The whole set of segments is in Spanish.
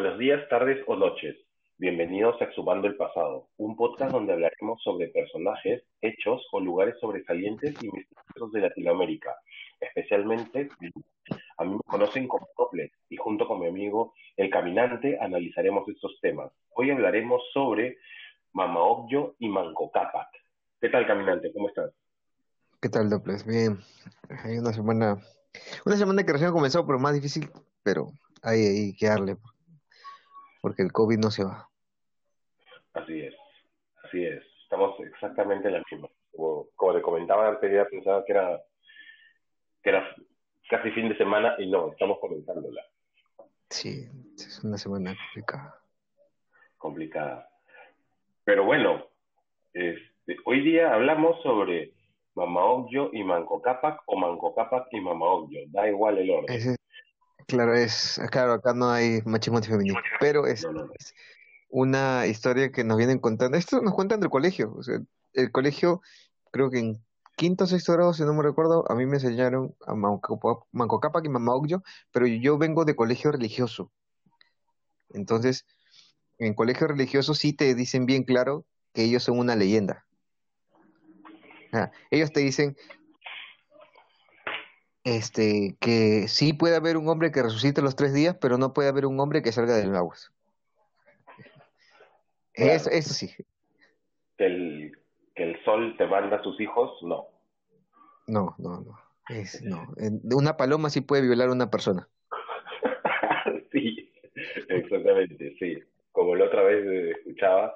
Buenos días, tardes o noches. Bienvenidos a Exhumando el Pasado, un podcast donde hablaremos sobre personajes, hechos o lugares sobresalientes y misteriosos de Latinoamérica, especialmente a mí me conocen como Toples y junto con mi amigo El Caminante analizaremos estos temas. Hoy hablaremos sobre Mama Ogyo y Manco Cápac. ¿Qué tal, Caminante? ¿Cómo estás? ¿Qué tal, Doppler? Bien. Hay una semana, una semana que recién comenzó, pero más difícil, pero hay que darle, porque el COVID no se va. Así es, así es. Estamos exactamente en la misma. Como, como te comentaba antes, pensaba que era, que era casi fin de semana y no, estamos comenzándola. Sí, es una semana complicada. Complicada. Pero bueno, este, hoy día hablamos sobre Mama Ogyo y Manco Cápac o Manco Cápac y Mama Ogyo, da igual el orden. Ese- claro, es, claro, acá no hay machismo antifeminista, pero es, una historia que nos vienen contando. Esto nos cuentan del colegio. O sea, el colegio, creo que en quinto o sexto grado, si no me recuerdo, a mí me enseñaron a Manco, Pa- Manco Cápac y Mama Ogyo, pero yo vengo de colegio religioso. Entonces, en colegio religioso sí te dicen bien claro que ellos son una leyenda. Ah, ellos te dicen este que sí puede haber un hombre que resucite los tres días, pero no puede haber un hombre que salga del agua. Claro. Eso, eso sí. Que el, que el sol te manda a sus hijos, no. No, no, no. Es, no. Una paloma sí puede violar a una persona. sí, exactamente, sí. Como la otra vez escuchaba,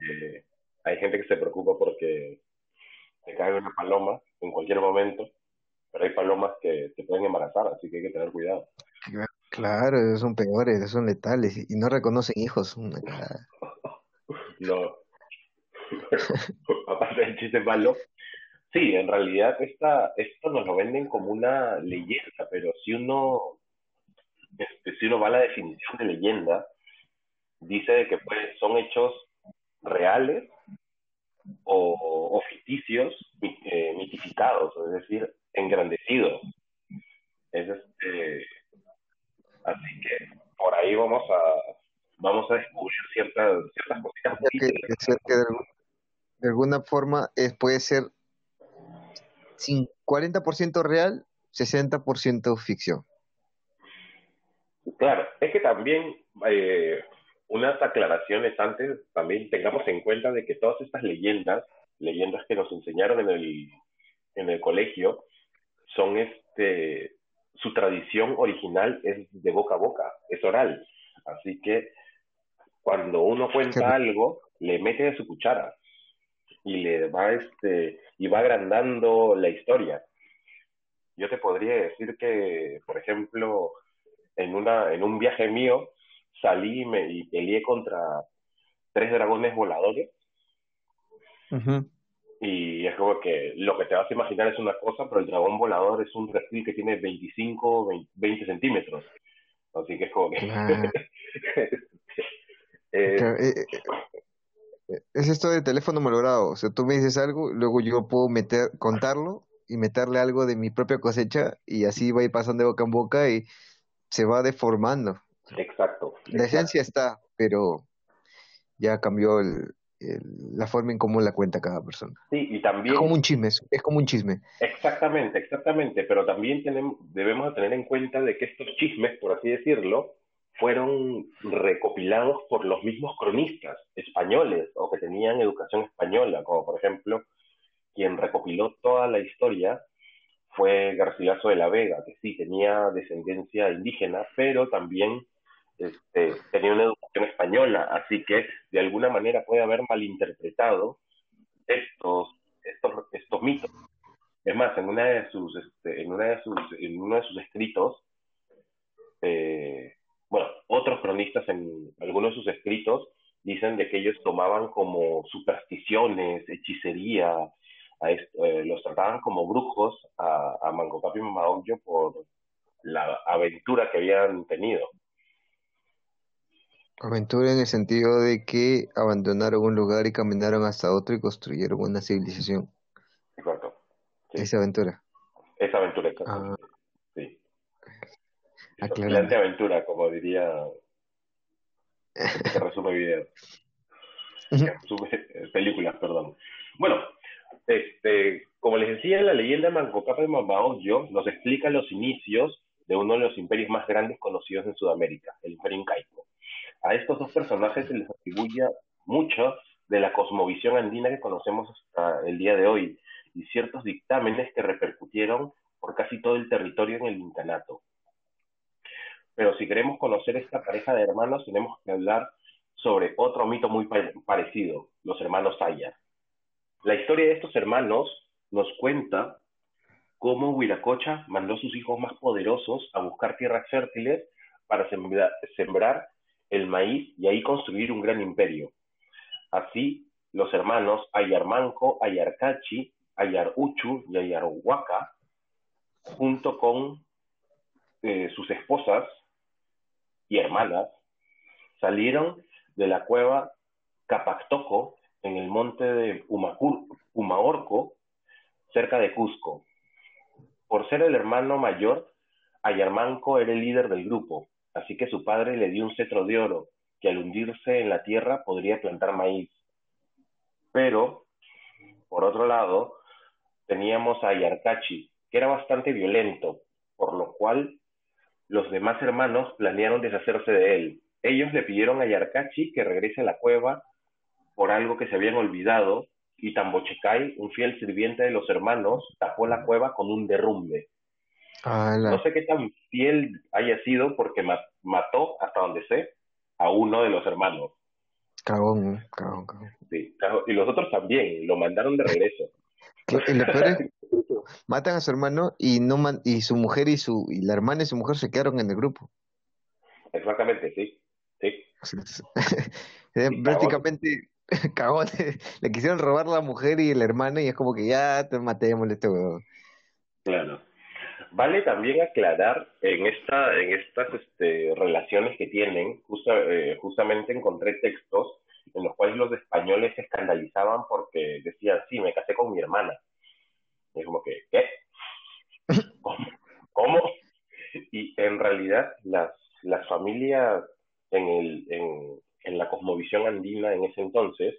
eh, hay gente que se preocupa porque te cae una paloma en cualquier momento, pero hay palomas que te pueden embarazar, así que hay que tener cuidado. Claro, esos son peores, son letales y no reconocen hijos. Una. No. Aparte del chiste malo, sí, en realidad esta, esto nos lo venden como una leyenda, pero si uno, este, si uno va a la definición de leyenda, dice que pues, son hechos reales o, o ficticios eh, mitificados, es decir, engrandecidos. Es este, así que por ahí vamos a vamos a descubrir ciertas ciertas cositas que, de, algu- de alguna forma es, puede ser cin- 40% real, 60% ficción. Claro, es que también eh, unas aclaraciones antes, también tengamos en cuenta de que todas estas leyendas, leyendas que nos enseñaron en el, en el colegio, son este, su tradición original es de boca a boca, es oral. Así que cuando uno cuenta algo, le mete de su cuchara y le va este, y va agrandando la historia. Yo te podría decir que, por ejemplo, en una, en un viaje mío, salí y me y peleé contra tres dragones voladores. Y es como que lo que te vas a imaginar es una cosa, pero el dragón volador es un reptil que tiene 25, 20, 20 centímetros. Así que es como que... Eh, eh, eh, es esto de teléfono malogrado. O sea, tú me dices algo, luego yo puedo meter, contarlo y meterle algo de mi propia cosecha y así va a ir pasando de boca en boca y se va deformando. exacto. La esencia está, pero ya cambió el- la forma en cómo la cuenta cada persona. Sí, y Es también... como un chisme, es es como un chisme. Exactamente, exactamente, pero también tenemos, debemos de tener en cuenta de que estos chismes, por así decirlo, fueron recopilados por los mismos cronistas españoles o que tenían educación española, como por ejemplo quien recopiló toda la historia fue Garcilaso de la Vega, que sí tenía descendencia indígena, pero también este, tenía una española, así que de alguna manera puede haber malinterpretado estos, estos, estos mitos. Es más, en una de sus, este, en una de sus, en uno de sus escritos, eh, bueno, otros cronistas en algunos de sus escritos dicen de que ellos tomaban como supersticiones, hechicería, a eh, los trataban como brujos a, a Manco Cápac y Mama Ogyo por la aventura que habían tenido. Aventura en el sentido de que abandonaron un lugar y caminaron hasta otro y construyeron una civilización. Correcto. Sí. Esa aventura. Esa aventura, exacto. Ah, Sí. aclarando. Excelente aventura, como diría que resume eh, películas, perdón. Bueno, este, como les decía, la leyenda de Manco Cápac y Mambaonjo nos explica los inicios de uno de los imperios más grandes conocidos en Sudamérica, el Imperio Incaico. A estos dos personajes se les atribuye mucho de la cosmovisión andina que conocemos hasta el día de hoy y ciertos dictámenes que repercutieron por casi todo el territorio en el incanato. Pero si queremos conocer esta pareja de hermanos, tenemos que hablar sobre otro mito muy parecido, los hermanos Ayar. La historia de estos hermanos nos cuenta cómo Huiracocha mandó a sus hijos más poderosos a buscar tierras fértiles para sembrar el maíz y ahí construir un gran imperio. Así, los hermanos Ayarmanco, Ayarcachi, Ayaruchu y Ayarhuaca, junto con eh, sus esposas y hermanas, salieron de la cueva Capactoco en el monte de Humaorco, cerca de Cusco. Por ser el hermano mayor, Ayarmanco era el líder del grupo, así que su padre le dio un cetro de oro, que al hundirse en la tierra podría plantar maíz. Pero, por otro lado, teníamos a Ayarcachi, que era bastante violento, por lo cual los demás hermanos planearon deshacerse de él. Ellos le pidieron a Yarkachi que regrese a la cueva por algo que se habían olvidado y Tambochecay, un fiel sirviente de los hermanos, tapó la cueva con un derrumbe. No sé qué tan fiel haya sido porque mató, hasta donde sé, a uno de los hermanos. Cagón, cagón, cagón. Sí, y los otros también, lo mandaron de regreso. matan a su hermano y no y su mujer y su y la hermana y su mujer se quedaron en el grupo. Exactamente, sí. sí. Prácticamente cagón, le quisieron robar la mujer y el hermano y es como que ya te matémosle este huevo. Claro. Vale también aclarar en esta en estas este, relaciones que tienen, eh, justamente encontré textos en los cuales los españoles se escandalizaban porque decían, sí, me casé con mi hermana. Y es como que, ¿qué? ¿Cómo? Y en realidad las, las familias en, el, en, en la cosmovisión andina en ese entonces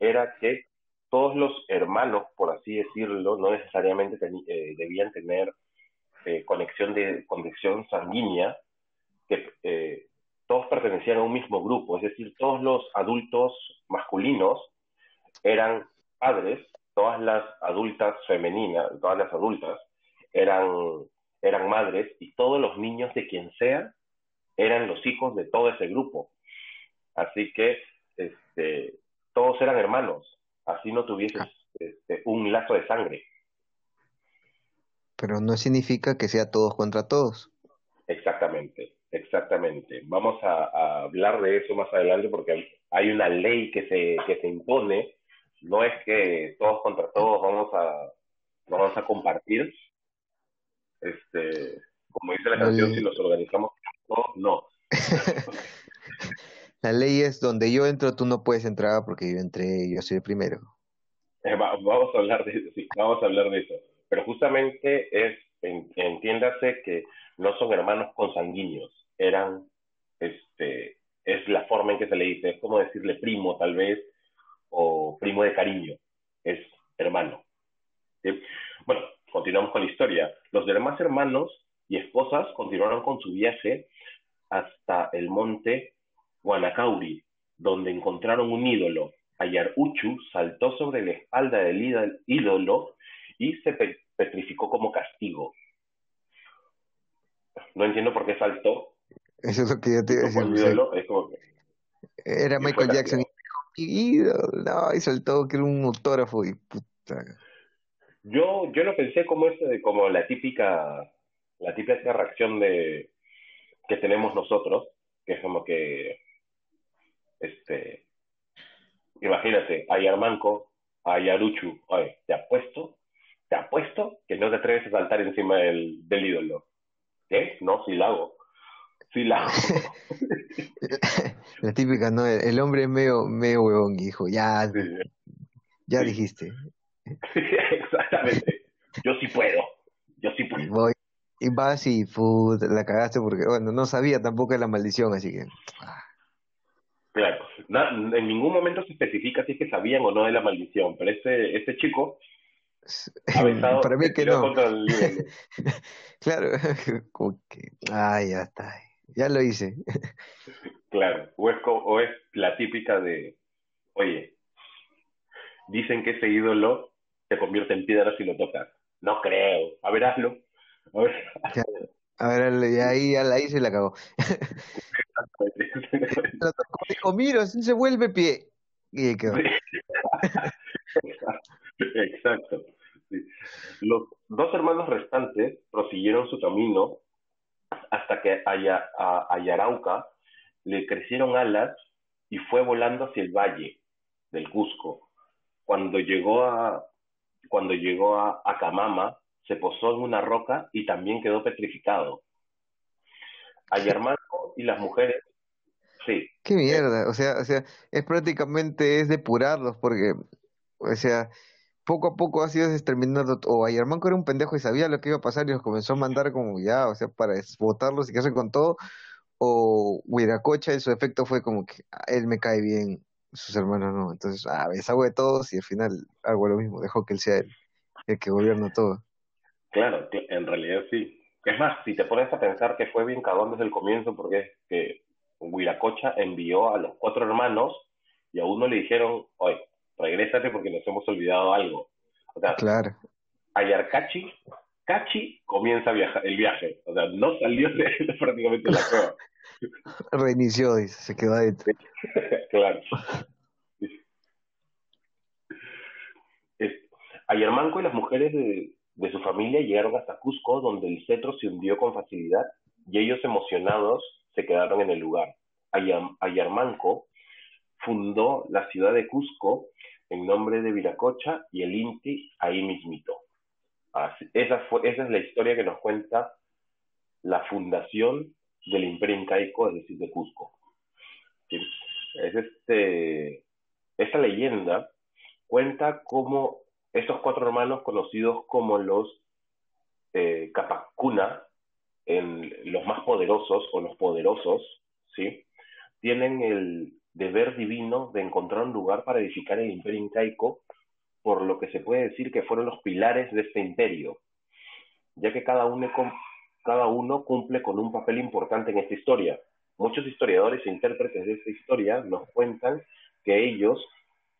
era que todos los hermanos, por así decirlo, no necesariamente eh, debían tener eh, conexión de conexión sanguínea, que eh, todos pertenecían a un mismo grupo, es decir, todos los adultos masculinos eran padres, todas las adultas femeninas, todas las adultas eran, eran madres y todos los niños de quien sea eran los hijos de todo ese grupo. Así que este, todos eran hermanos, así no tuvieses ah. este, un lazo de sangre. Pero no significa que sea todos contra todos. Exactamente. Exactamente. Vamos a, hablar de eso más adelante porque hay una ley que se, que se impone. No es que todos contra todos vamos a, vamos a compartir. Este, como dice la canción, si nos organizamos todos, no. la ley es donde yo entro, tú no puedes entrar porque yo entré, yo soy el primero. Eh, vamos a hablar de eso, sí, vamos a hablar de eso. Pero justamente es, entiéndase que no son hermanos consanguíneos eran, este, es la forma en que se le dice, es como decirle primo tal vez, o primo de cariño, es hermano. Bueno, continuamos con la historia. Los demás hermanos y esposas continuaron con su viaje hasta el monte Guanacauri, donde encontraron un ídolo. Uchu saltó sobre la espalda del ídolo y se petrificó como castigo. No entiendo por qué saltó, eso es lo que yo te iba a decir. Era Michael Jackson y no, y soltó que era un autógrafo y puta. Yo, yo lo pensé como ese, como la típica, la típica reacción de que tenemos nosotros, que es como que este imagínate, hay Armanco, hay Aruchu, oye, te apuesto, te apuesto que no te atreves a saltar encima del, del ídolo. ¿Qué? No, si lo hago. Sí, la La típica, ¿no? El, hombre es medio, medio huevón, hijo. Ya, ya dijiste. exactamente. Yo sí puedo. Yo sí puedo. y vas y la cagaste porque, bueno, no sabía tampoco de la maldición, así que. Ah. Claro, en ningún momento se especifica si es que sabían o no de la maldición, pero este, este chico ha Para mí que no. claro, como que, ay, ya está, ya lo hice. claro, o es, o es la típica de, oye, dicen que ese ídolo se convierte en piedra si lo tocas. No creo. A ver, hazlo. A ver, a ver y ahí, ahí se la cagó. dijo, mira, si se vuelve pie. Y quedó. Exacto. Los dos hermanos restantes prosiguieron su camino hasta que a, a, Yarauca le crecieron alas y fue volando hacia el valle del Cusco. Cuando llegó a, cuando llegó a Acamama, se posó en una roca y también quedó petrificado. Ayarmanco y las mujeres, sí. Qué mierda, o sea, o sea, es prácticamente es depurarlos porque, o sea, poco a poco ha sido exterminando, o Ayarmanco era un pendejo y sabía lo que iba a pasar y los comenzó a mandar como ya, o sea, para votarlos y quedarse con todo, o Huiracocha en su efecto fue como que ah, él me cae bien, sus hermanos no, entonces, ah, deshago de todos y al final hago lo mismo, dejó que él sea el, el que gobierna todo. Claro, en realidad sí. Es más, si te pones a pensar que fue bien cagón desde el comienzo, porque es que Huiracocha envió a los cuatro hermanos y a uno le dijeron, oye, regrésate porque nos hemos olvidado algo. O sea, claro. Ayarcachi, Cachi comienza el viaje. O sea, no salió de, prácticamente la cueva. Reinició, dice, se quedó adentro. claro. Ayarmanco y las mujeres de, de su familia llegaron hasta Cusco, donde el cetro se hundió con facilidad y ellos emocionados se quedaron en el lugar. Ayarmanco fundó la ciudad de Cusco en nombre de Viracocha y el Inti ahí mismito. esa, fue, esa es la historia que nos cuenta la fundación del Imperio Incaico, es decir, de Cusco. Es este, esta leyenda cuenta cómo estos cuatro hermanos conocidos como los eh, Capacuna, los más poderosos o los poderosos, ¿sí? tienen el deber divino de encontrar un lugar para edificar el imperio incaico, por lo que se puede decir que fueron los pilares de este imperio, ya que cada uno, cada uno cumple con un papel importante en esta historia. Muchos historiadores e intérpretes de esta historia nos cuentan que ellos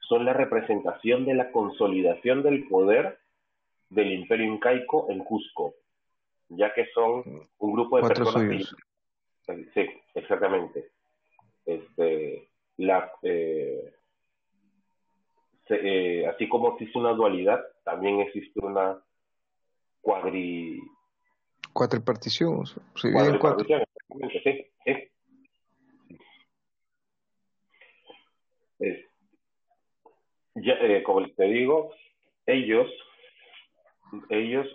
son la representación de la consolidación del poder del imperio incaico en Cusco, ya que son un grupo de personas sí, exactamente. Este, la, eh, eh, así como existe una dualidad, también existe una cuadri cuatripartición, sí, cuatripartición, sí, sí. ya, eh, como te digo, ellos, ellos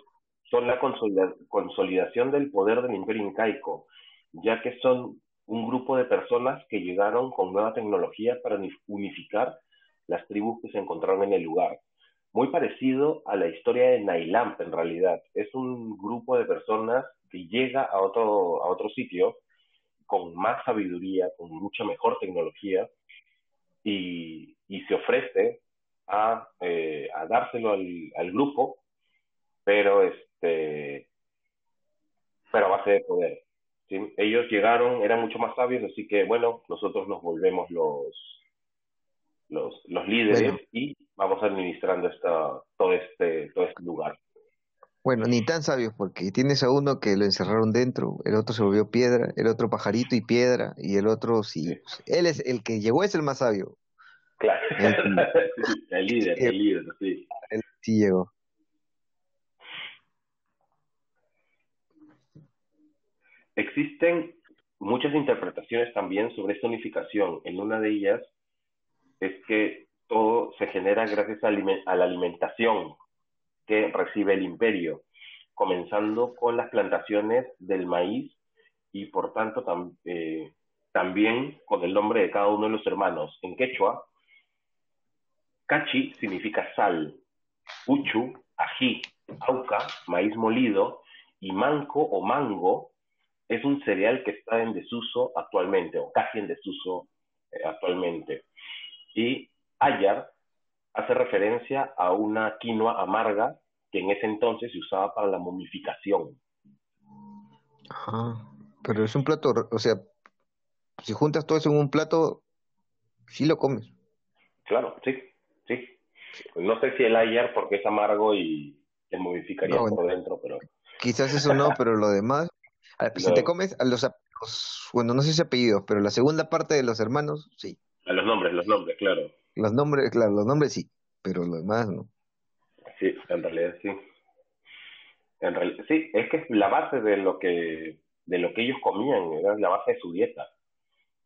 son la consolidación del poder del imperio incaico, ya que son un grupo de personas que llegaron con nueva tecnología para unificar las tribus que se encontraron en el lugar. Muy parecido a la historia de Nailamp en realidad. Es un grupo de personas que llega a otro, a otro sitio con más sabiduría, con mucha mejor tecnología y, y se ofrece a, eh, a dárselo al, al, grupo, pero este pero a base de poder. Ellos llegaron, eran mucho más sabios, así que bueno, nosotros nos volvemos los, los, los líderes y vamos administrando esta, todo, este, todo este lugar. Bueno, ni tan sabios, porque tienes a uno que lo encerraron dentro, el otro se volvió piedra, el otro pajarito y piedra, y el otro sí. Él es el que llegó, es el más sabio. Claro. El, líder, el líder, sí. El sí llegó. Existen muchas interpretaciones también sobre esta unificación. En una de ellas es que todo se genera gracias a, la alimentación que recibe el imperio, comenzando con las plantaciones del maíz y por tanto eh, también con el nombre de cada uno de los hermanos. En quechua, Cachi significa sal, uchu, ají, auca, maíz molido, y manco o mango es un cereal que está en desuso actualmente, o casi en desuso eh, actualmente. Y Ayar hace referencia a una quinoa amarga que en ese entonces se usaba para la momificación. Ajá. Pero es un plato, o sea, si juntas todo eso en un plato, sí lo comes. Claro, sí, sí. No sé si el ayer porque es amargo y te momificaría por dentro, pero... Quizás eso no, pero lo demás... Si te comes a los, bueno, no sé si apellidos, pero la segunda parte de los hermanos, sí. A los nombres, los nombres, claro. Los nombres, claro, los nombres sí, pero lo demás no. Sí, en realidad sí. En realidad, sí, es que es la base de lo que de lo que ellos comían, era la base de su dieta.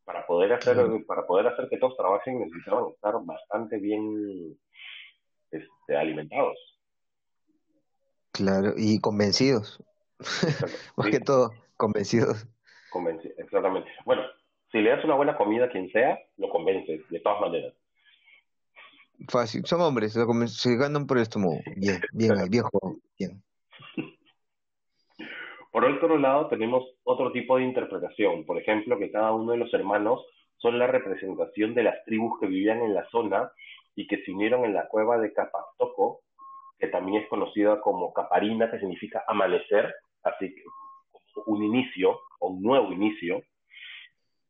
Para poder hacer para poder hacer que todos trabajen necesitaban estar bastante bien este, alimentados. Claro, y convencidos. Más que todo, convencidos. Convencidos, exactamente. Bueno, si le das una buena comida a quien sea, lo convences, de todas maneras. Fácil, son hombres, se ganan por el estómago. Bien, bien, viejo, bien. Por otro lado, tenemos otro tipo de interpretación. Por ejemplo, que cada uno de los hermanos son la representación de las tribus que vivían en la zona y que se unieron en la cueva de Capatoco, que también es conocida como Caparina, que significa amanecer, así que inicio o un nuevo inicio,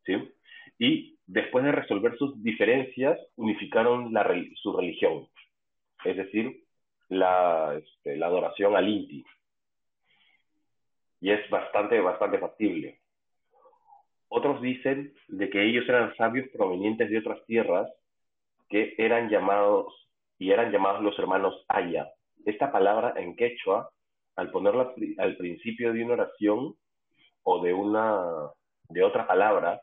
¿sí? Y después de resolver sus diferencias, unificaron la, su religión, es decir, la, este, la adoración al Inti y es bastante, bastante factible. Otros dicen de que ellos eran sabios provenientes de otras tierras que eran llamados y eran llamados los hermanos Aya. Esta palabra en quechua, al ponerla al principio de una oración o de una de otra palabra,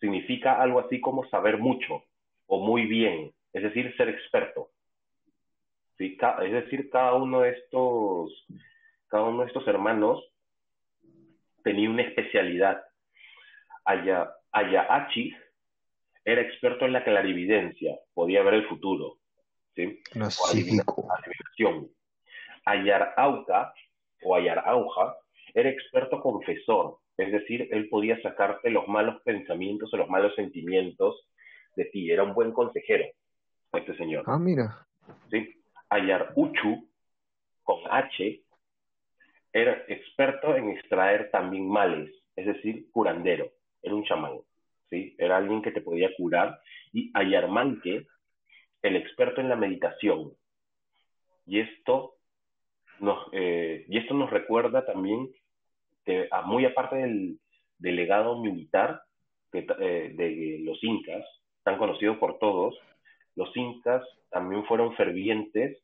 significa algo así como saber mucho o muy bien, es decir, ser experto. Es decir, cada uno de estos cada uno de estos hermanos tenía una especialidad. Aya, Ayahachi era experto en la clarividencia, podía ver el futuro, ¿sí? No adivinación. Ayarauca o Ayarauja era experto confesor, es decir, él podía sacarte los malos pensamientos o los malos sentimientos de ti, era un buen consejero, este señor. Ah, mira. ¿Sí? Ayaruchu, con H, era experto en extraer también males, es decir, curandero, era un chamán, ¿sí? Era alguien que te podía curar. Y Ayarmanque, el experto en la meditación. Y esto nos, eh, y esto nos recuerda también muy aparte del, legado militar eh, de los incas, tan conocido por todos, los incas también fueron fervientes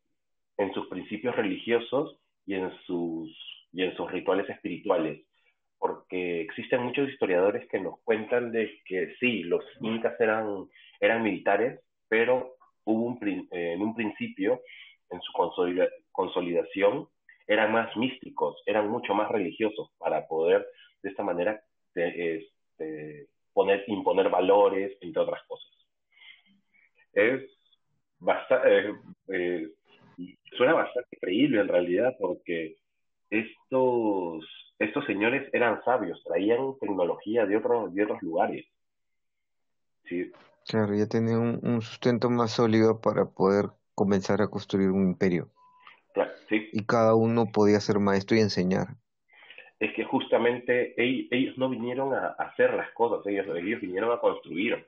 en sus principios religiosos y en sus y en sus rituales espirituales, porque existen muchos historiadores que nos cuentan de que sí, los incas eran, eran militares, pero hubo un, eh, en un principio, en su consolidación, eran más místicos, eran mucho más religiosos para poder de esta manera este, poner, imponer valores, entre otras cosas. Es bastante, eh, eh, suena bastante creíble en realidad porque estos, estos señores eran sabios, traían tecnología de, otros de otros lugares. Claro, ya tenían un, sustento más sólido para poder comenzar a construir un imperio. Claro, sí. Y cada uno podía ser maestro y enseñar. Es que justamente ellos, no vinieron a, hacer las cosas, ellos, ellos vinieron a construir.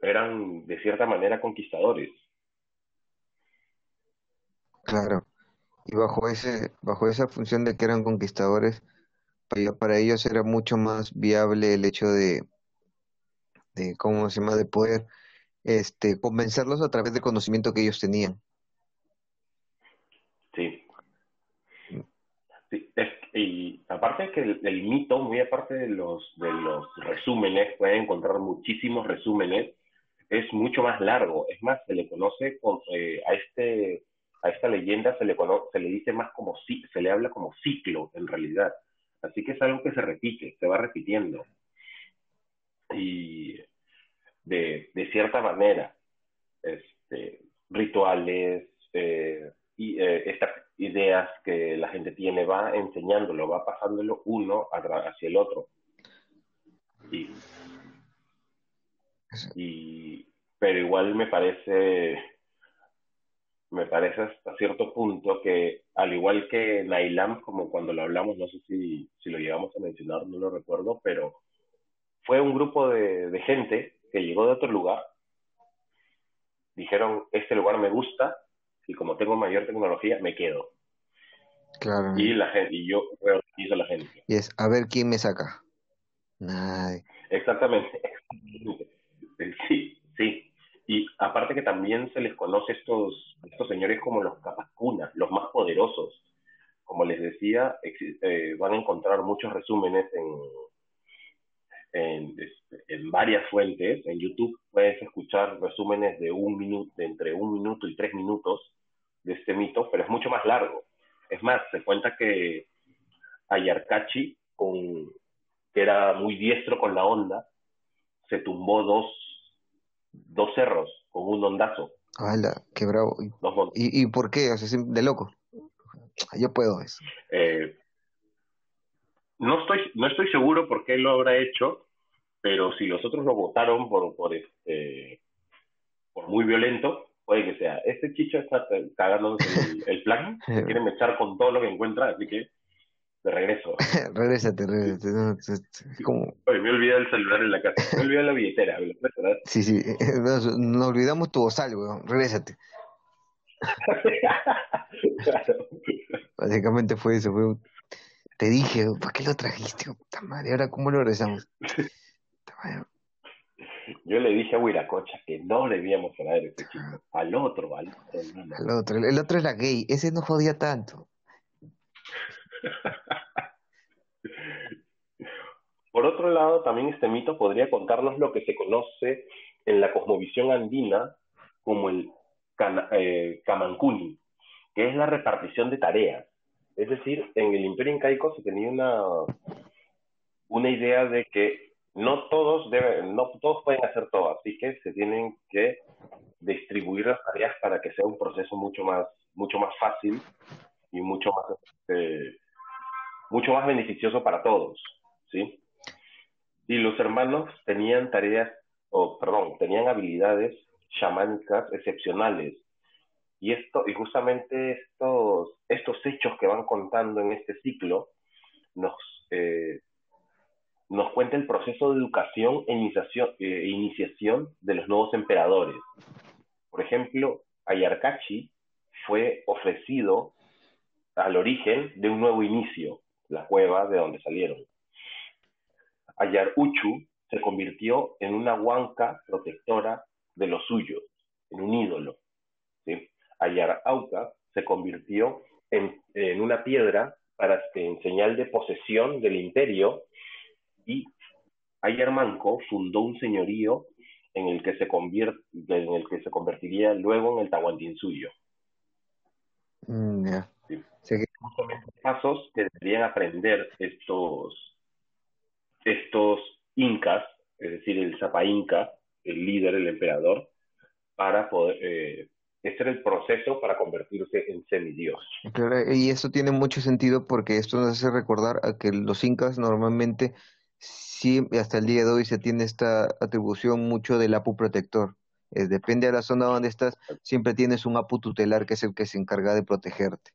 Eran de cierta manera conquistadores. Claro. Y bajo ese, bajo esa función de que eran conquistadores, para, ellos era mucho más viable el hecho de, de ¿cómo se llama?, de poder este, convencerlos a través del conocimiento que ellos tenían. Sí. sí y aparte que el, mito, muy aparte de los, de los resúmenes, pueden encontrar muchísimos resúmenes, es mucho más largo. Es más, se le conoce eh, a este a esta leyenda se le, se le dice más como, se le habla como ciclo en realidad. Así que es algo que se repite, se va repitiendo. Y de, de cierta manera, este, rituales eh, y eh, estas ideas que la gente tiene, va enseñándolo, va pasándolo uno hacia el otro. y, pero igual me parece me parece hasta cierto punto que, al igual que Nailam, como cuando lo hablamos, no sé si, si lo llegamos a mencionar, no lo recuerdo, pero fue un grupo de, de gente que llegó de otro lugar, dijeron, este lugar me gusta, y como tengo mayor tecnología, me quedo. Claro. Y, la gente, y yo hizo la gente. Y es, a ver quién me saca. Nadie. Exactamente. Sí, sí. Y aparte que también se les conoce estos, estos señores como los capascunas, los más poderosos. Como les decía, eh, van a encontrar muchos resúmenes en, en, este, en, varias fuentes. En YouTube puedes escuchar resúmenes de un minuto, de entre un minuto y tres minutos de este mito, pero es mucho más largo. Es más, se cuenta que Ayarkachi, con, que era muy diestro con la onda, se tumbó dos dos cerros con un ondazo. ¡Hala! ¡Qué bravo! ¿Y, ¿Y, por qué? O sea, de loco. Yo puedo eso. Eh, no, estoy, no estoy seguro por qué lo habrá hecho, pero si los otros lo votaron por, por, este, por muy violento, puede que sea. Este chicho está cagando el, el plan, quiere mechar con todo lo que encuentra, así que de regreso. Regrésate, regrésate. No, como... Oye, me olvidé el celular en la casa. Me olvidé la billetera, ¿verdad? Sí, sí. Nos, olvidamos tu bozal, weón. Regrésate. claro. Básicamente fue eso. Fue... Te dije, ¿por qué lo trajiste? Puta madre, ¿ahora cómo lo regresamos? Yo le dije a Huiracocha que no debíamos traer este chico. Al otro, al otro. Al otro. El otro es la gay. Ese no jodía tanto. Por otro lado, también este mito podría contarnos lo que se conoce en la cosmovisión andina como el eh, Kamankuni, que es la repartición de tareas. Es decir, en el imperio incaico se tenía una, una idea de que no todos deben, no todos pueden hacer todo, así que se tienen que distribuir las tareas para que sea un proceso mucho más, mucho más fácil y mucho más este, mucho más beneficioso para todos, ¿sí? Y los hermanos tenían tareas, o perdón, tenían habilidades chamánicas excepcionales. Y esto, y justamente estos, estos hechos que van contando en este ciclo nos, eh, nos cuenta el proceso de educación e iniciación, eh, iniciación de los nuevos emperadores. Por ejemplo, Ayarkachi fue ofrecido al origen de un nuevo inicio, la cueva de donde salieron. Ayar Uchu se convirtió en una huanca protectora de los suyos, en un ídolo. ¿Sí? Ayar Auca se convirtió en, en una piedra para, en señal de posesión del imperio y Ayar Manco fundó un señorío en el que se, convierte, en el que se convertiría luego en el Tahuantinsuyo. Mm, pasos que deberían aprender estos, estos incas, es decir, el Zapa Inca, el líder, el emperador, para poder... Eh, este era el proceso para convertirse en semidios. y eso tiene mucho sentido porque esto nos hace recordar a que los incas normalmente, sí, hasta el día de hoy se tiene esta atribución mucho del apu protector. Eh, depende de la zona donde estás, siempre tienes un apu tutelar que es el que se encarga de protegerte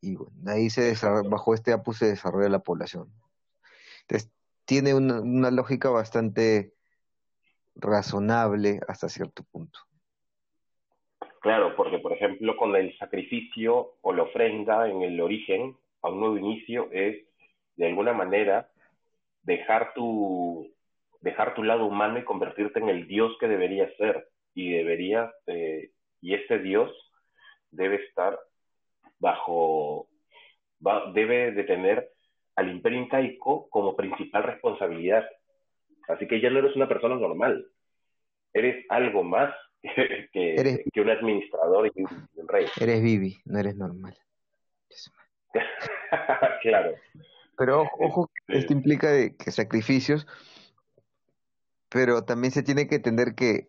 y bueno, ahí se bajo este APU se desarrolla la población. Entonces, tiene una, una lógica bastante razonable hasta cierto punto. Claro, porque por ejemplo con el sacrificio o la ofrenda en el origen a un nuevo inicio es de alguna manera dejar tu dejar tu lado humano y convertirte en el Dios que deberías ser y deberías eh, y ese Dios debe estar bajo, debe de tener al imperio incaico como principal responsabilidad. Así que ya no eres una persona normal, eres algo más que, que un administrador y un rey. Eres Vivi, no eres normal. claro. Pero ojo, este, esto implica de que sacrificios, pero también se tiene que entender que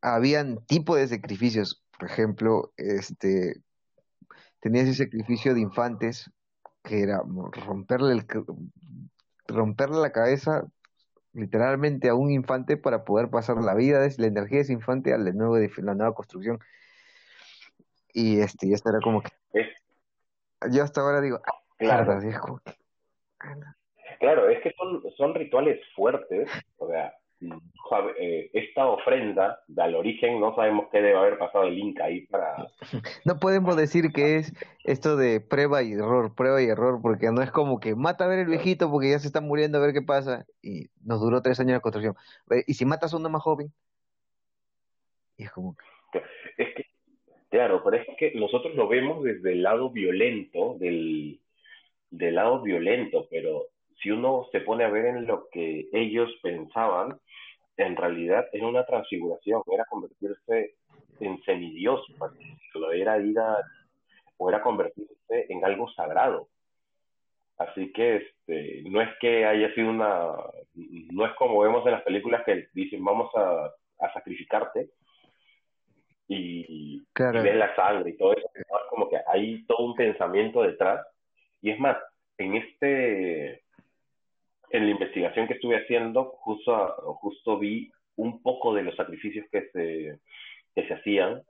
habían tipos de sacrificios. Por ejemplo, este, tenías ese sacrificio de infantes que era romperle, el, romperle la cabeza literalmente a un infante para poder pasar la vida de la energía de ese infante a la nueva, la nueva construcción. Y este, ya estará como que. Yo hasta ahora digo, ah, claro. Ah, claro, es que son, son rituales fuertes, o sea, eh, esta ofrenda al origen no sabemos qué debe haber pasado el Inca ahí para... No podemos decir que es esto de prueba y error, prueba y error, porque no es como que mata a ver el viejito porque ya se está muriendo a ver qué pasa y nos duró tres años la construcción. ¿Y si matas a uno más joven? Y es como... Es que, claro, pero es que nosotros lo vemos desde el lado violento, del, del lado violento, pero si uno se pone a ver en lo que ellos pensaban, en realidad era una transfiguración, era convertirse en semidios, era ir a, o era convertirse en algo sagrado. Así que este, no es que haya sido una, no es como vemos en las películas que dicen vamos a, sacrificarte y, claro. ven la sangre y todo eso, es como que hay todo un pensamiento detrás. Y es más, en este en la investigación que estuve haciendo, justo, vi un poco de los sacrificios que se, hacían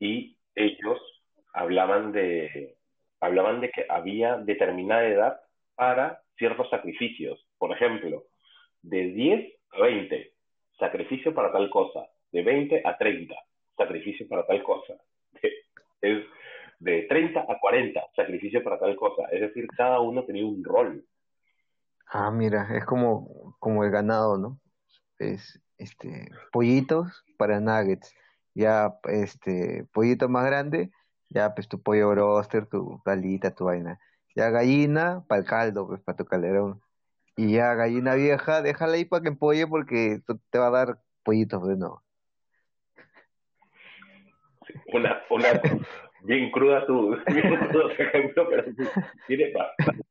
y ellos hablaban de, hablaban de que había determinada edad para ciertos sacrificios. Por ejemplo, de 10 a 20, sacrificio para tal cosa. De 20 a 30, sacrificio para tal cosa. es de 30 a 40, sacrificio para tal cosa. Es decir, cada uno tenía un rol. Ah, mira, es como, como el ganado, ¿no? Es este pollitos para nuggets. Ya este pollito más grande, ya pues tu pollo broster, tu galita, tu vaina. Ya gallina para el caldo, pues para tu calderón. Y ya gallina vieja, déjala ahí para que empolle porque te va a dar pollitos de nuevo. Una, una bien cruda tu, ejemplo, pero tiene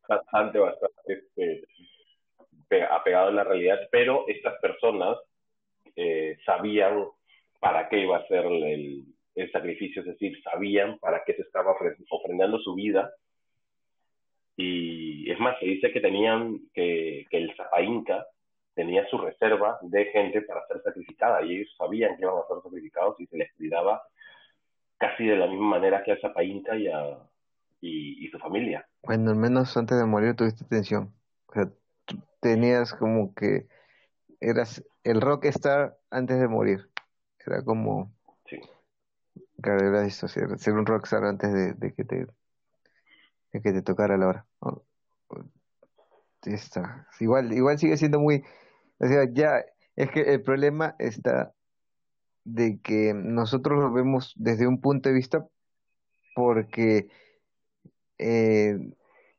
bastante, bastante este, apegado a la realidad, pero estas personas eh, sabían para qué iba a ser el, sacrificio, es decir, sabían para qué se estaba ofrendando su vida. Y es más, se dice que tenían, que, que el Zapa Inca tenía su reserva de gente para ser sacrificada y ellos sabían que iban a ser sacrificados y se les cuidaba casi de la misma manera que al Zapa Inca y, a, y, y su familia. Bueno, al menos antes de morir tuviste atención. O sea, tenías como que eras el rockstar antes de morir. Era como... Sí. Claro, era eso, ser, un rockstar antes de, que te de que te tocara la hora. Está. Igual, igual sigue siendo muy... O sea, ya es que el problema está de que nosotros lo vemos desde un punto de vista porque eh,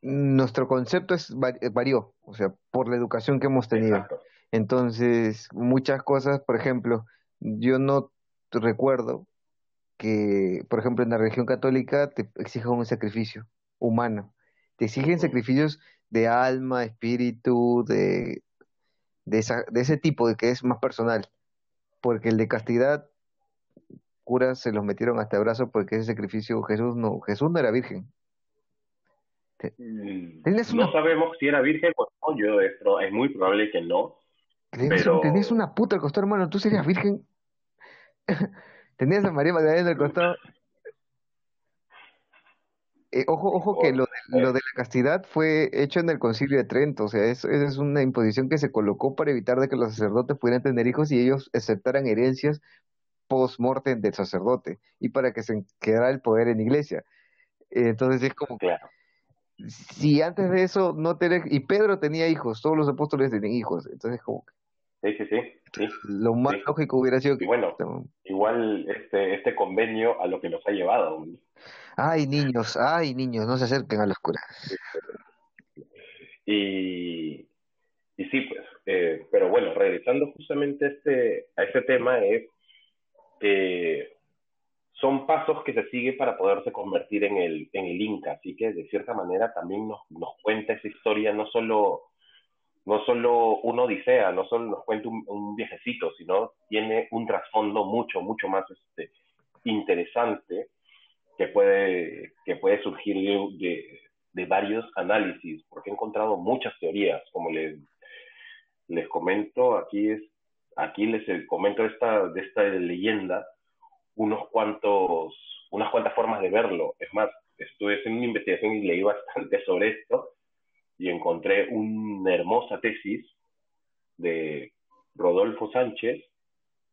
nuestro concepto es varió, o sea, por la educación que hemos tenido. Entonces, muchas cosas, por ejemplo, yo no recuerdo que, por ejemplo, en la religión católica te exigen un sacrificio humano. Te exigen sacrificios de alma, espíritu, de, de, esa, de ese tipo, de que es más personal. Porque el de castidad, curas se los metieron hasta el brazo porque ese sacrificio, Jesús no, Jesús no era virgen. Mm, no sabemos si era virgen o no, yo esto, es muy probable que no. Pero... Tenías una puta al costado, hermano, tú serías virgen. Tenías a María Magdalena al costado. Eh, ojo, ojo que lo de, lo de la castidad fue hecho en el concilio de Trento, o sea, eso, es una imposición que se colocó para evitar de que los sacerdotes pudieran tener hijos y ellos aceptaran herencias post-mortem del sacerdote y para que se quedara el poder en iglesia. entonces es como, claro si antes de eso no tenés, y Pedro tenía hijos, todos los apóstoles tenían hijos, entonces como sí, sí, sí, lo más lógico hubiera sido que bueno, igual este este convenio a lo que nos ha llevado. Ay, niños, ay, niños, no se acerquen a los curas. Y, y sí, pues, eh, pero bueno, regresando justamente a este, a este tema es que son pasos que se sigue para poderse convertir en el, en el Inca, así que de cierta manera también nos, nos cuenta esa historia, no solo, no solo una odisea, no solo nos cuenta un, viejecito, sino tiene un trasfondo mucho, mucho más este, interesante que puede, que puede surgir de, de, varios análisis, porque he encontrado muchas teorías, como le les comento, aquí es, aquí les comento esta, de esta leyenda, unos cuantos, unas cuantas formas de verlo. Es más, estuve haciendo una investigación y leí bastante sobre esto y encontré una hermosa tesis de Rodolfo Sánchez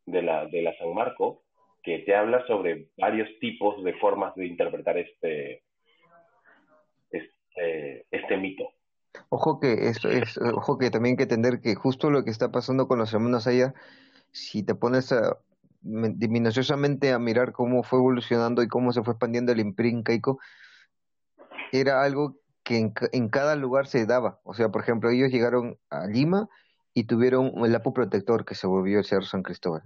de la, de la San Marco que te habla sobre varios tipos de formas de interpretar este, este, este mito. Ojo que eso es, ojo que también hay que entender que justo lo que está pasando con los hermanos allá, si te pones a, minuciosamente a mirar cómo fue evolucionando y cómo se fue expandiendo el imperio incaico, era algo que en, en, cada lugar se daba. O sea, por ejemplo, ellos llegaron a Lima y tuvieron el lapo protector que se volvió el Cerro San Cristóbal.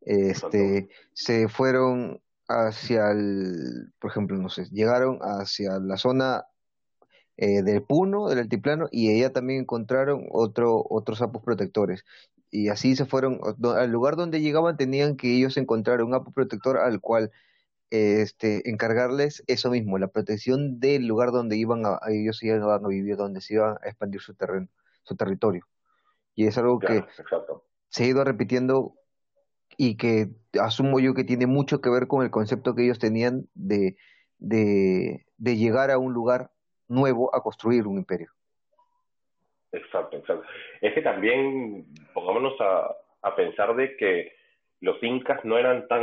Este, se fueron hacia el, por ejemplo, no sé, llegaron hacia la zona eh, del Puno, del altiplano, y ella también encontraron otro, otros sapos protectores. Y así se fueron, al lugar donde llegaban tenían que ellos encontrar un apo protector al cual este, encargarles eso mismo, la protección del lugar donde iban a, ellos iban a vivir, donde se iba a expandir su terreno, su territorio. Y es algo que se ha ido repitiendo y que asumo yo que tiene mucho que ver con el concepto que ellos tenían de, de, llegar a un lugar nuevo a construir un imperio. Exacto, exacto. Es que también pongámonos a, a pensar de que los incas no eran tan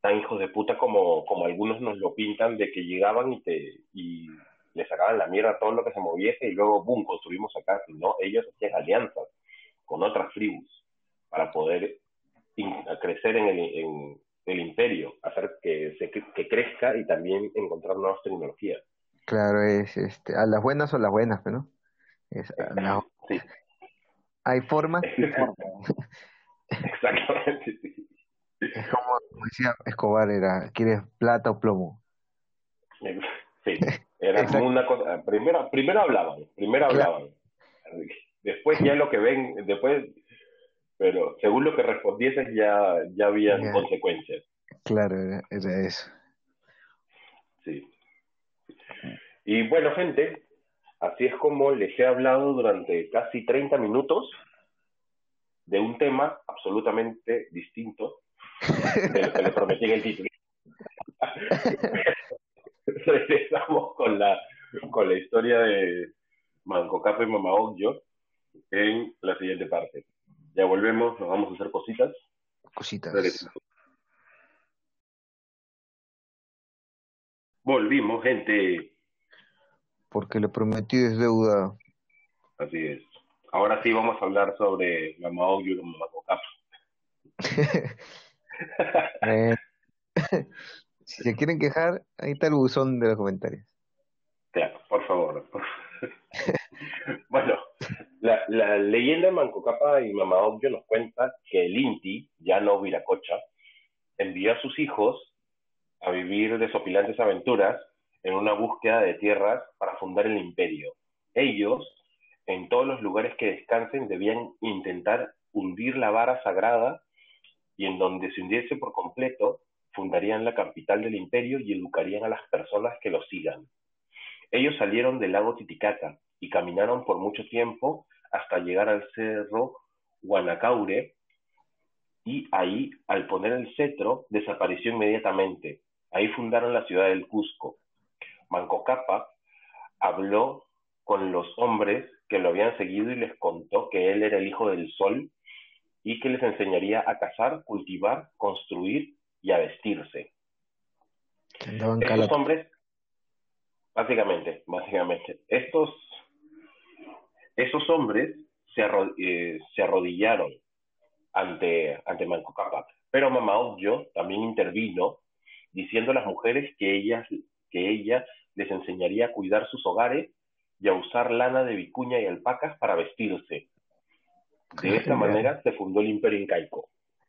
tan hijos de puta como, como algunos nos lo pintan de que llegaban y te y le sacaban la mierda a todo lo que se moviese y luego boom construimos acá no ellos hacían alianzas con otras tribus para poder crecer en el, en el imperio, hacer que, se, que crezca y también encontrar nuevas tecnologías. Claro, es este, a las buenas o las buenas, ¿no? Es, no. Sí. Hay formas. Exactamente, sí. Es como decía Escobar, era, ¿quieres plata o plomo? Sí, era como una cosa, primero, primero hablaban, primero hablaban, después ya lo que ven, después pero según lo que respondieses ya, ya había consecuencias. Claro, era, eso. Sí. Y bueno, gente, así es como les he hablado durante casi 30 minutos de un tema absolutamente distinto de lo que les prometí en el título. Regresamos con la, con la historia de Manco Capo y Mama en la siguiente parte. Ya volvemos, nos vamos a hacer cositas. Cositas. Volvimos, gente. Porque le prometí es deuda. Así es. Ahora sí vamos a hablar sobre Mamá Ogyo y Mamá Cocap. eh, si se quieren quejar, ahí está el buzón de los comentarios. Claro, por favor. bueno, la, leyenda de Mancocapa y Mama nos cuenta que el Inti, ya no Viracocha, envió a sus hijos a vivir desopilantes aventuras en una búsqueda de tierras para fundar el imperio. Ellos, en todos los lugares que descansen, debían intentar hundir la vara sagrada y en donde se hundiese por completo, fundarían la capital del imperio y educarían a las personas que lo sigan. Ellos salieron del lago Titicaca y caminaron por mucho tiempo hasta llegar al cerro Guanacaure y ahí, al poner el cetro, desapareció inmediatamente. Ahí fundaron la ciudad del Cusco. Manco Cápac habló con los hombres que lo habían seguido y les contó que él era el hijo del sol y que les enseñaría a cazar, cultivar, construir y a vestirse. Estos hombres, básicamente, básicamente, estos esos hombres se, eh, se arrodillaron ante, ante Manco Cápac, pero Mama Ogyo también intervino diciendo a las mujeres que, ellas, que ella les enseñaría a cuidar sus hogares y a usar lana de vicuña y alpacas para vestirse. De esta manera se fundó el imperio incaico.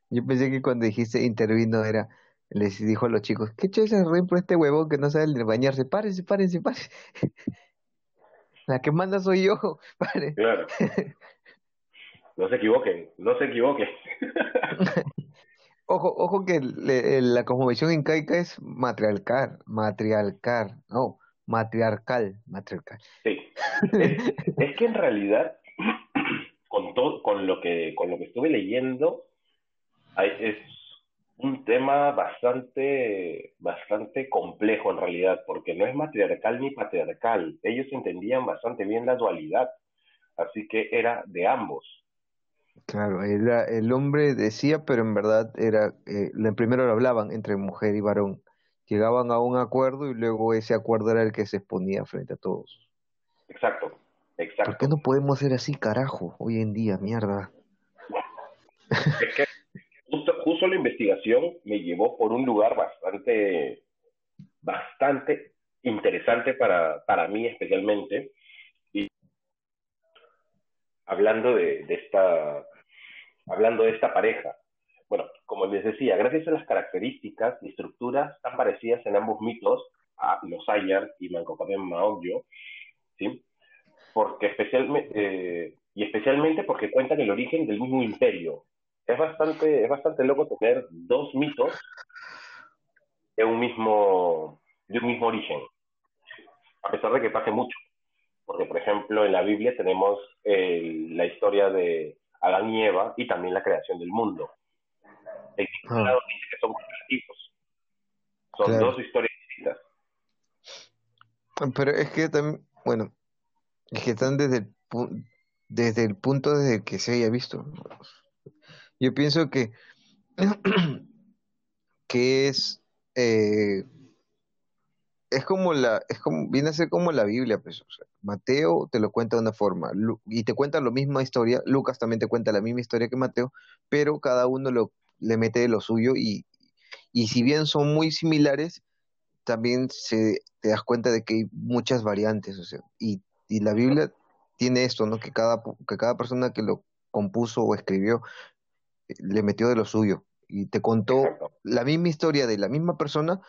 Yo pensé que cuando dijiste intervino era, les dijo a los chicos, ¿qué chucha re por este huevón que no sabe bañarse? Párense, párense, párense. La que manda soy yo, padre. Claro. No se equivoquen, no se equivoquen. ojo, ojo que la cosmovisión incaica es matriarcal, matriarcal, no, matriarcal, matriarcal. Sí. Es, que en realidad con todo, con lo que, con lo que estuve leyendo, es un tema bastante, bastante complejo en realidad, porque no es matriarcal ni patriarcal. Ellos entendían bastante bien la dualidad, así que era de ambos. Claro, era, el hombre decía, pero en verdad era, eh, primero lo hablaban entre mujer y varón. Llegaban a un acuerdo y luego ese acuerdo era el que se exponía frente a todos. Exacto, exacto. ¿Por qué no podemos ser así, carajo, hoy en día, mierda? Es que justo, la investigación me llevó por un lugar bastante, bastante interesante para, para mí especialmente. Y hablando de, de esta, hablando de esta pareja, bueno, como les decía, gracias a las características y estructuras tan parecidas en ambos mitos, a los Ayar y Manco Cápac Maogyo, ¿sí? Porque especialmente, eh, y especialmente porque cuentan el origen del mismo imperio. Es bastante, es bastante loco tener dos mitos de un mismo, de un mismo origen, a pesar de que pase mucho. Porque, por ejemplo, en la Biblia tenemos la historia de Adán y Eva y también la creación del mundo. En ah. dice que son comparativos. Son dos historias distintas. Pero es que también, bueno, es que están desde el, desde el punto desde que se haya visto. Yo pienso que, que es, eh, es como la, es como, viene a ser como la Biblia, pues, Mateo te lo cuenta de una forma y te cuenta la misma historia, Lucas también te cuenta la misma historia que Mateo, pero cada uno lo le mete lo suyo y, y si bien son muy similares, también se, te das cuenta de que hay muchas variantes, o sea, y, y la Biblia tiene esto, ¿no? Que cada, que cada persona que lo compuso o escribió eh, le metió de lo suyo y te contó la misma historia de la misma persona,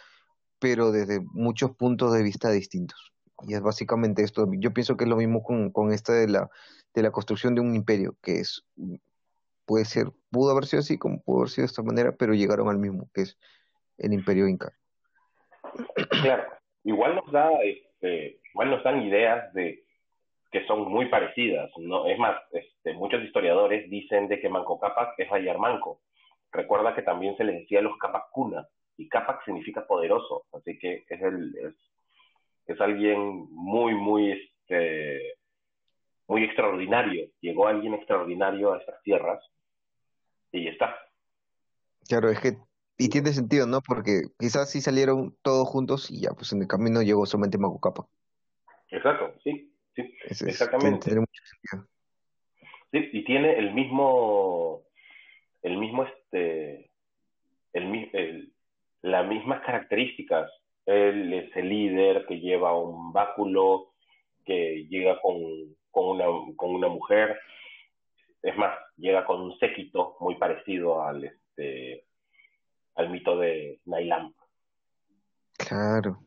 pero desde muchos puntos de vista distintos. Y es básicamente esto. Yo pienso que es lo mismo con, con esta de la, de la construcción de un imperio, que es puede ser, pudo haber sido así como pudo haber sido de esta manera, pero llegaron al mismo, que es el imperio inca. Claro, igual nos da, este, igual nos dan ideas de que son muy parecidas, ¿no? Es más, este, muchos historiadores dicen de que Manco Cápac es Bayar Manco. Recuerda que también se les decía los Capacuna, y Capac significa poderoso, así que es el, es, es alguien muy, muy, este, muy extraordinario. Llegó alguien extraordinario a estas tierras y ya está. Claro, es que, y tiene sentido, ¿no? Porque quizás sí salieron todos juntos y ya, pues en el camino llegó solamente Macucapa. Exacto, sí, exactamente. Tiene, mucho sentido. Sí, y tiene el mismo, el mismo, este, el, el, las mismas características. Él es el líder que lleva un báculo, que llega con, con, una, con una mujer, es más, llega con un séquito muy parecido al, este, al mito de Nailam. Claro.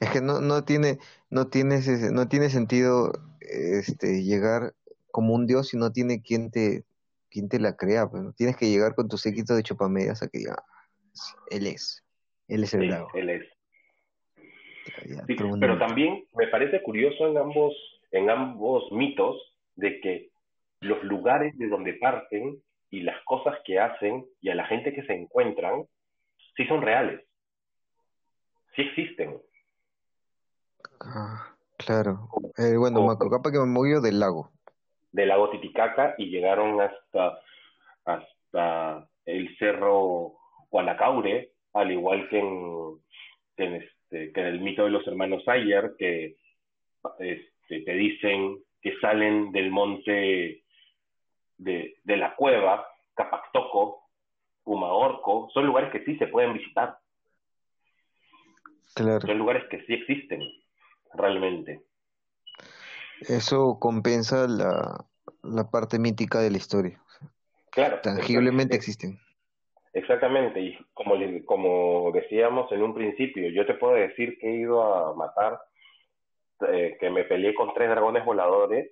Es que no, no tiene, no tiene, no tiene sentido este, llegar como un dios si no tiene quien te, quien te la crea. Pues, ¿no? Tienes que llegar con tu séquito de chupamedias a que diga, él es, él es el sí, Él es. pero también me parece curioso en ambos, en ambos mitos de que los lugares de donde parten y las cosas que hacen y a la gente que se encuentran, sí son reales. Sí existen. Ah, claro. Eh, bueno, Macocapa que me movió del lago. Del lago Titicaca y llegaron hasta, hasta el cerro Guanacaure, al igual que en, en, este, que en el mito de los hermanos Ayer, que este, te dicen que salen del monte de, de la cueva, Capactoco, Pumaorco, son lugares que sí se pueden visitar. Son lugares que sí existen, realmente. Eso compensa la, la parte mítica de la historia. Claro. Tangiblemente existen. Exactamente, y como, como decíamos en un principio, yo te puedo decir que he ido a matar, eh, que me peleé con tres dragones voladores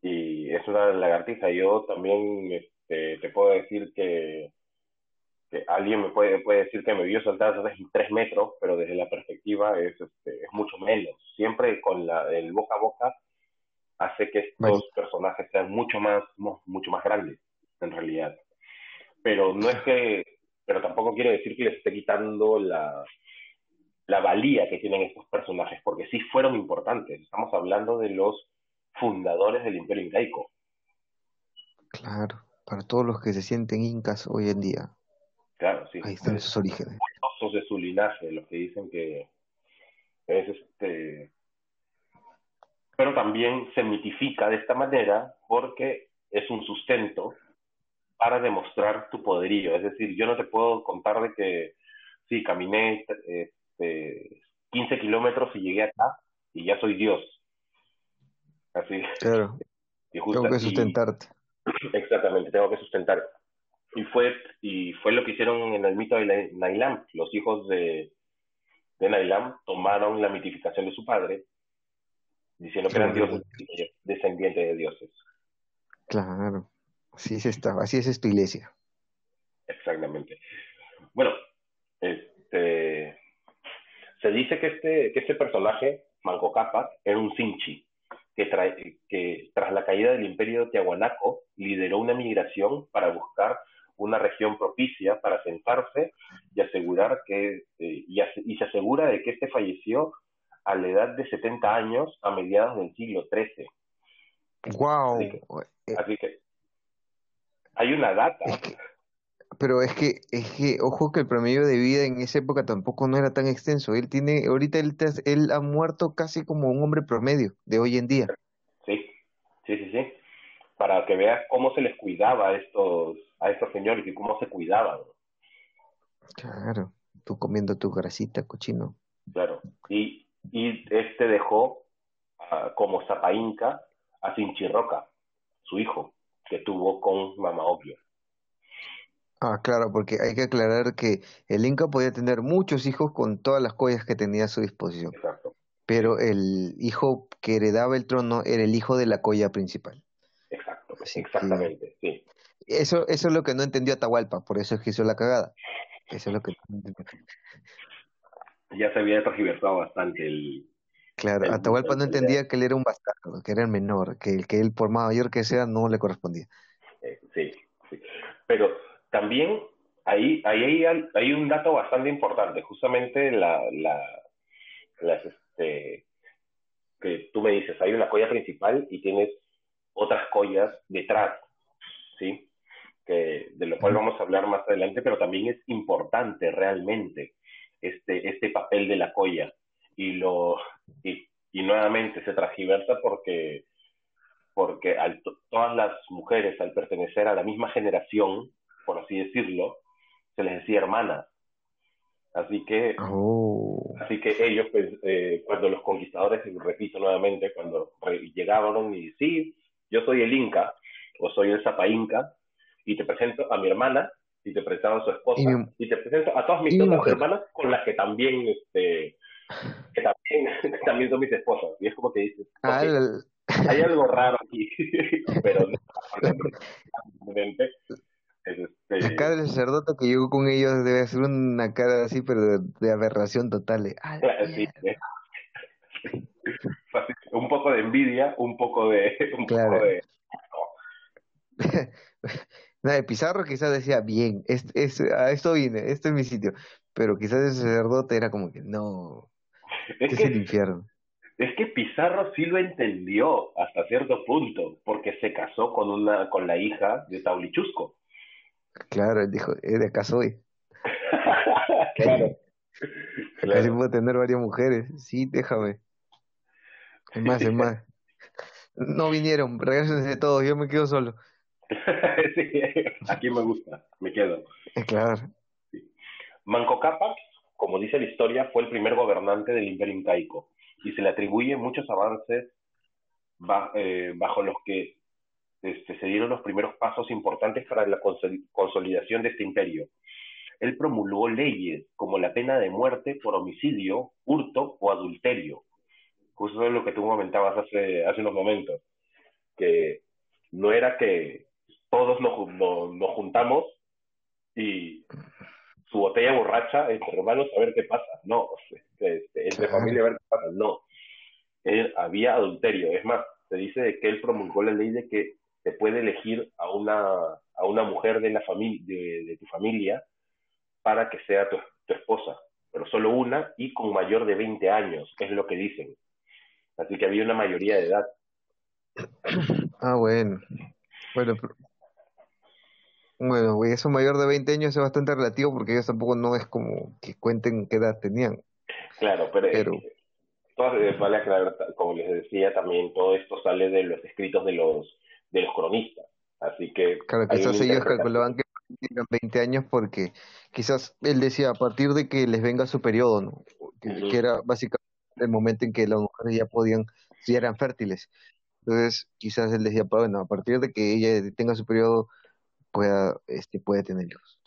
y es una lagartija. Yo también este, te puedo decir que, que, alguien me puede, puede decir que me vio saltar tres metros, pero desde la perspectiva es, este, es mucho menos. Siempre con la, el boca a boca hace que estos personajes sean mucho más, mucho más grandes, en realidad. Pero no es que, pero tampoco quiere decir que les esté quitando la, la valía que tienen estos personajes, porque sí fueron importantes. Estamos hablando de los fundadores del Imperio Incaico. Claro, para todos los que se sienten incas hoy en día. Claro, sí. Ahí están sus orígenes. de su linaje, los que dicen que es este pero también se mitifica de esta manera porque es un sustento para demostrar tu poderío. Es decir, yo no te puedo contar de que sí, caminé este, 15 kilómetros y llegué acá y ya soy Dios. Así. Claro. tengo que sustentarte. exactamente, tengo que sustentar. Y fue, y fue lo que hicieron en el mito de Nailam. Los hijos de, de Nailam tomaron la mitificación de su padre diciendo que eran dioses descendientes de dioses. Claro, así es esta, así es esta iglesia. Exactamente. Bueno, este, se dice que este, que este personaje, Manco Cápac, era un Sinchi, que, trae, que tras la caída del imperio Tiahuanaco lideró una migración para buscar una región propicia para sentarse y asegurar que eh, y, se asegura de que este falleció a la edad de 70 años a mediados del siglo XIII. ¡Wow! Eh, así que, hay una data. pero es que, es que, ojo que el promedio de vida en esa época tampoco no era tan extenso. Él tiene, ahorita él, él ha muerto casi como un hombre promedio de hoy en día. Sí, sí, sí, sí. Para que veas cómo se les cuidaba a estos, a estos señores y cómo se cuidaban. Claro, tú comiendo tu grasita, cochino. Claro, y y este dejó uh, como Zapainca a Sinchirroca, su hijo, que tuvo con Mama Obvio. Ah, claro, porque hay que aclarar que el Inca podía tener muchos hijos con todas las collas que tenía a su disposición. Exacto. Pero el hijo que heredaba el trono era el hijo de la colla principal. Exacto, exactamente, sí. Eso, eso es lo que no entendió Atahualpa, por eso es que hizo la cagada. Eso es lo que no entendió ya se había transversado bastante el... Claro, Atahualpa no entendía que él era un bastardo, que era el menor, que el que él por mayor que sea no le correspondía. Eh, sí, sí. Pero también ahí, ahí hay, hay un dato bastante importante, justamente la, la, las, este, que tú me dices, hay una colla principal y tienes otras collas detrás, ¿sí? Que, de lo cual vamos a hablar más adelante, pero también es importante realmente este, este papel de la colla y lo y, nuevamente se transgiversa porque porque al, todas las mujeres al pertenecer a la misma generación por así decirlo se les decía hermanas así que oh. así que ellos pues, eh, cuando los conquistadores repito nuevamente cuando llegaban y sí yo soy el inca o soy el zapa inca y te presento a mi hermana y te presentaban a su esposa y, te presento a todas mis otras hermanas con las que también este que también, también son mis esposas. Y es como que dices ah, hay algo raro aquí pero no este... la cara del sacerdote que llegó con ellos debe ser una cara así pero de, aberración total de, sí, poco de envidia un poco de un poco de No, de Pizarro quizás decía, bien, es, es, a esto vine, este es mi sitio. Pero quizás ese sacerdote era como que, no, es, que, el infierno. Es que Pizarro sí lo entendió hasta cierto punto, porque se casó con una con la hija de Taulichusco. Claro, él dijo, eh, de acá soy. claro. claro. Así puedo tener varias mujeres. Sí, déjame. Es más, es más. No vinieron, de todos, yo me quedo solo. sí, aquí me gusta, me quedo. Claro. Manco Cápac, como dice la historia, fue el primer gobernante del Imperio Incaico y se le atribuyen muchos avances eh, bajo los que este, se dieron los primeros pasos importantes para la consolidación de este imperio. Él promulgó leyes como la pena de muerte por homicidio, hurto o adulterio. Justo es lo que tú comentabas hace, hace unos momentos, que no era que todos nos, nos, juntamos y su botella borracha entre hermanos a ver qué pasa. No, este, entre familia a ver qué pasa. No. había adulterio. Es más, se dice de que él promulgó la ley de que se puede elegir a una, a una mujer de, la familia de, tu familia para que sea tu, tu esposa, pero solo una y con mayor de 20 años, es lo que dicen. Así que había una mayoría de edad. Ah, bueno. Bueno, bueno, eso mayor de 20 años es bastante relativo porque ellos tampoco no es como que cuenten qué edad tenían. Claro, pero, eh, vale aclarar, como les decía, también todo esto sale de los escritos de los, de los cronistas. Así que. Claro, quizás ellos calculaban que tengan 20 años porque quizás él decía a partir de que les venga su periodo, ¿no? Que, era básicamente el momento en que las mujeres ya podían, si eran fértiles. Entonces, quizás él decía, bueno, a partir de que ella tenga su periodo pueda, este, puede tener hijos.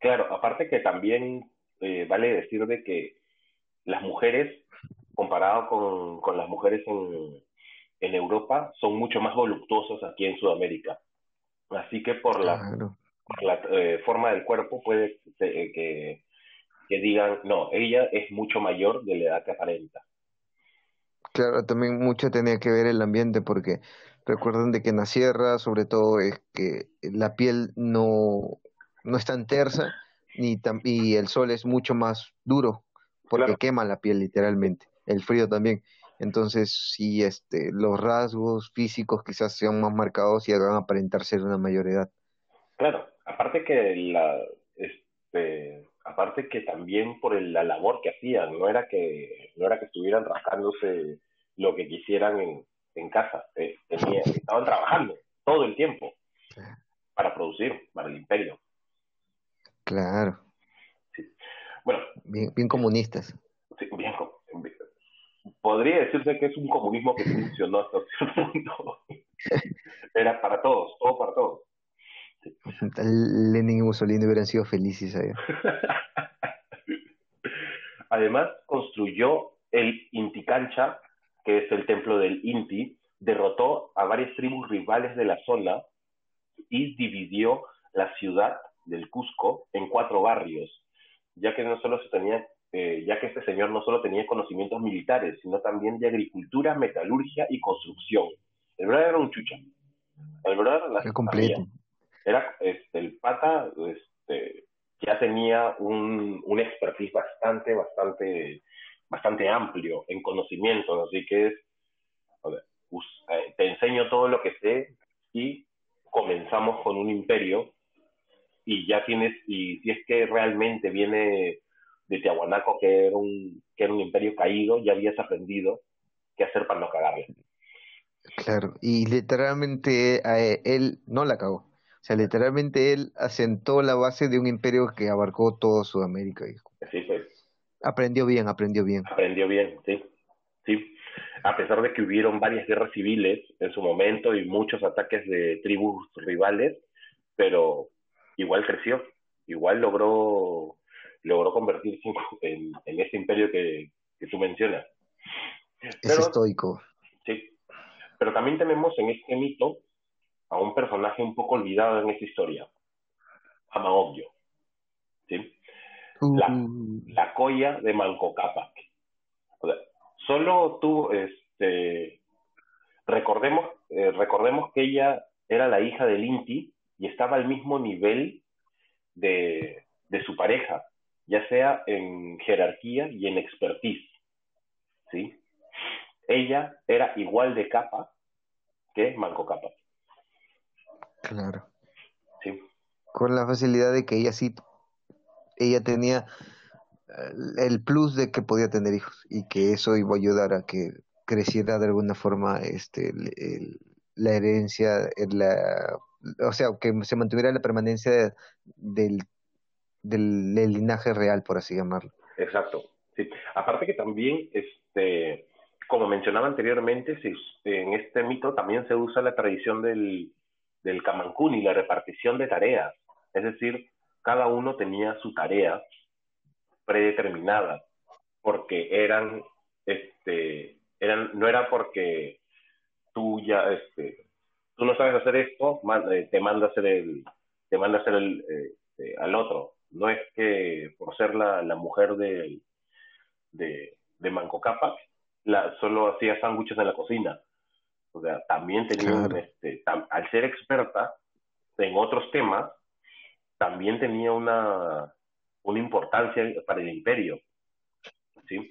Claro, aparte que también eh, vale decir de que las mujeres, comparado con, con las mujeres en, en Europa, son mucho más voluptuosas aquí en Sudamérica. Así que por la, por la eh, forma del cuerpo puede eh, que, que digan, no, ella es mucho mayor de la edad que aparenta. Claro, también mucho tenía que ver el ambiente porque Recuerden de que en la sierra, sobre todo, es que la piel no, no es tan tersa ni y el sol es mucho más duro porque quema la piel literalmente, el frío también. Entonces, sí, este, los rasgos físicos quizás sean más marcados y hagan aparentar ser una mayor edad. Claro, aparte que la, este, aparte que también por la labor que hacían, no era que, no era que estuvieran rascándose lo que quisieran en, en casa, eh, estaban trabajando todo el tiempo para producir para el imperio. Claro. Bueno. Bien, bien comunistas. Sí, bien, podría decirse que es un comunismo que funcionó hasta cierto punto. Era para todos, todo para todos. Lenin y Mussolini hubieran sido felices ahí. Además, construyó el Inticancha que es el templo del Inti, derrotó a varias tribus rivales de la zona y dividió la ciudad del Cusco en cuatro barrios, ya que no solo se tenía, eh, ya que este señor no solo tenía conocimientos militares, sino también de agricultura, metalurgia y construcción. El verdad era un chucha. El verdad la completo. Era este, el pata, este, ya tenía un, un expertise bastante, bastante bastante amplio en conocimientos, así que es, eh, te enseño todo lo que sé y comenzamos con un imperio y ya tienes, y si es que realmente viene de Tiahuanaco, que era un, que era un imperio caído, ya habías aprendido qué hacer para no cagarle. Claro, y literalmente eh, él no la cagó. Sea, literalmente él asentó la base de un imperio que abarcó toda Sudamérica. Sí, pues. Aprendió bien, aprendió bien. Aprendió bien, sí. Sí. A pesar de que hubieron varias guerras civiles en su momento y muchos ataques de tribus rivales, pero igual creció, igual logró logró convertirse en, en ese imperio que, que tú mencionas. es estoico. Sí. Pero también tenemos en este mito a un personaje un poco olvidado en esta historia, Amaobio. ¿sí? la, uh. la colla de Manco Cápac. solo tú, este, recordemos, eh, recordemos que ella era la hija del Inti y estaba al mismo nivel de, de su pareja, ya sea en jerarquía y en expertise. ¿sí? Ella era igual de capa que Manco Cápac. Claro. Sí. Con la facilidad de que ella sí ella tenía eh, el plus de que podía tener hijos y que eso iba a ayudar a que creciera de alguna forma este la herencia la o sea que se mantuviera la permanencia del, del, linaje real por así llamarlo exacto sí aparte que también este como mencionaba anteriormente en este mito también se usa la tradición del del y la repartición de tareas es decir cada uno tenía su tarea predeterminada, porque eran, este, eran, no era porque tú ya, este, tú no sabes hacer esto, eh, te manda hacer el, te manda hacer el, este, al otro. No es que por ser la, la mujer de, de, de Manco Cápac, la, solo hacía sándwiches en la cocina. O sea, también tenía, este, al ser experta en otros temas, también tenía una, una importancia para el imperio. ¿sí?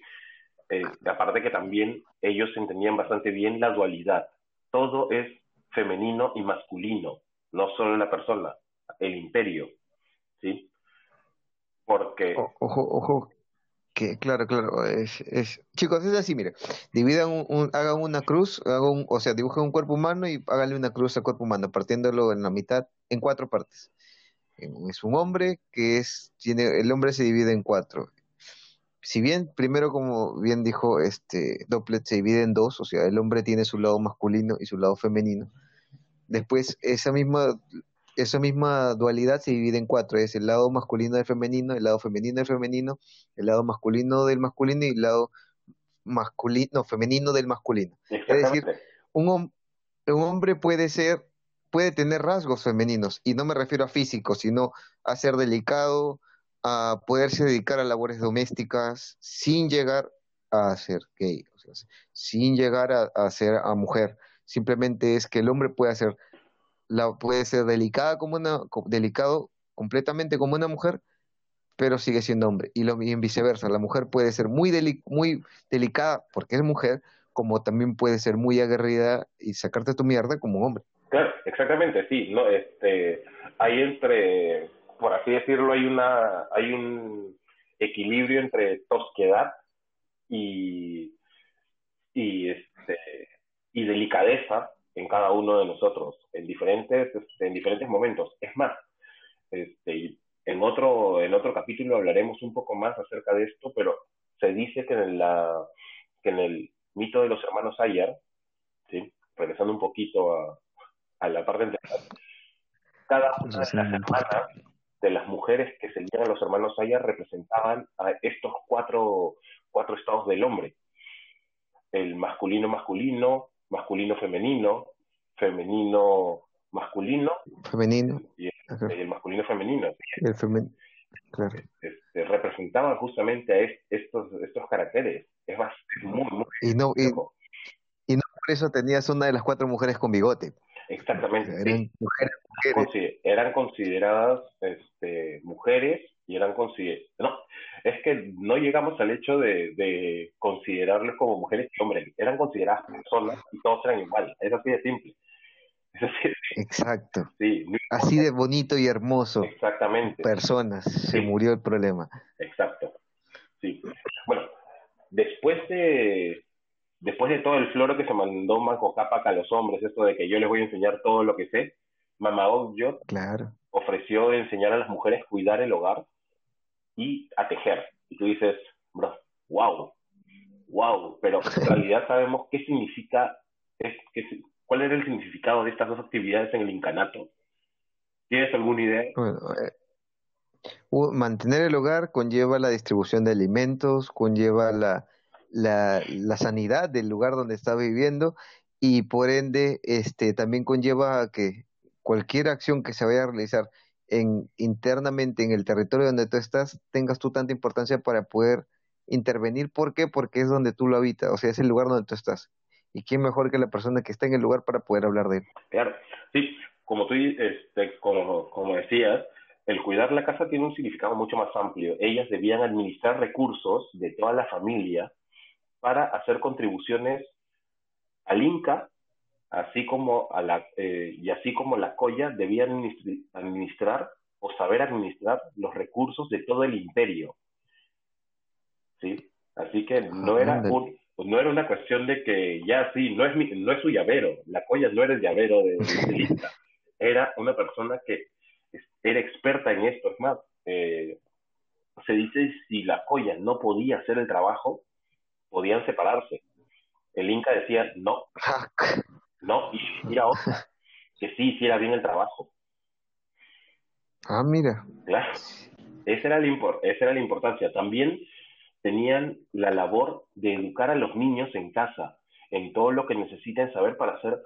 Eh, aparte que también ellos entendían bastante bien la dualidad. Todo es femenino y masculino, no solo la persona, el imperio. ¿sí? Porque... ojo, ojo, claro, claro, es, chicos, es así, mire, dividan un, hagan una cruz, hagan o sea, dibujen un cuerpo humano y háganle una cruz al cuerpo humano, partiéndolo en la mitad, en cuatro partes. Es un hombre que es, tiene, el hombre se divide en cuatro. Si bien, primero, como bien dijo este Dopplet, se divide en dos, o sea, el hombre tiene su lado masculino y su lado femenino. Después, esa misma esa misma dualidad se divide en cuatro, es el lado masculino del femenino, el lado femenino del femenino, el lado masculino del masculino y el lado masculino, femenino del masculino. Es decir, un, un hombre puede ser, puede tener rasgos femeninos, y no me refiero a físicos, sino a ser delicado, a poderse dedicar a labores domésticas sin llegar a ser gay, o sea, sin llegar a, a ser a mujer. Simplemente es que el hombre puede hacer la, puede ser delicada como una, delicado completamente como una mujer, pero sigue siendo hombre. Y, lo, y viceversa, la mujer puede ser muy, muy delicada porque es mujer, como también puede ser muy aguerrida y sacarte tu mierda como hombre. Claro, exactamente, sí. No, este, hay entre, por así decirlo, hay una, hay un equilibrio entre tosquedad y, y, este, y delicadeza en cada uno de nosotros en diferentes, este, en diferentes momentos. Es más, este, en, otro, en otro capítulo hablaremos un poco más acerca de esto, pero se dice que en, la, que en el mito de los hermanos Ayar, ¿sí? regresando un poquito a, a la parte anterior, cada una de las hermanas de las mujeres que seguían a los hermanos Ayar representaban a estos cuatro, cuatro estados del hombre. El masculino masculino, masculino femenino, femenino masculino. Femenino. Y el, masculino femenino. El claro. Este, representaban justamente a estos, estos caracteres. Es más, muy, muy. Y no, y, no por eso tenías una de las cuatro mujeres con bigote. Exactamente. Eran mujeres, Eran consideradas este, mujeres y eran consideradas. No, es que no llegamos al hecho de, de considerarlos como mujeres y hombres. Eran consideradas personas y todos eran iguales. Es así de simple. Exacto. Sí, así de bonito y hermoso. Exactamente. Personas. Se murió el problema. Exacto. Sí. Bueno, después de después de todo el floro que se mandó Manco Cápac a los hombres, esto de que yo les voy a enseñar todo lo que sé, Mama yo claro. ofreció enseñar a las mujeres a cuidar el hogar y a tejer. Y tú dices, bro, wow, wow, pero en realidad sabemos qué significa, es, cuál era el significado de estas dos actividades en el incanato. ¿Tienes alguna idea? Bueno, eh, mantener el hogar conlleva la distribución de alimentos, conlleva la, la, la sanidad del lugar donde está viviendo y por ende este también conlleva que cualquier acción que se vaya a realizar en, internamente en el territorio donde tú estás, tengas tú tanta importancia para poder intervenir. ¿Por qué? Porque es donde tú lo habitas, o sea, es el lugar donde tú estás. ¿Y quién mejor que la persona que está en el lugar para poder hablar de él? Claro, sí, como tú este, como, como decías, el cuidar la casa tiene un significado mucho más amplio. Ellas debían administrar recursos de toda la familia para hacer contribuciones al Inca así como a la, eh, y así como la Coya debía administrar o saber administrar los recursos de todo el imperio. ¿Sí? Así que no era un, pues no era una cuestión de que ya sí, no es mi, no es su llavero, la Coya no era el llavero de, de era una persona que era experta en esto, es más, eh, se dice si la Coya no podía hacer el trabajo, podían separarse. El Inca decía, no, ¿no? Y a otra que sí hiciera bien el trabajo. Ah, mira. Claro. Esa era, la esa era la importancia. También tenían la labor de educar a los niños en casa, en todo lo que necesiten saber para ser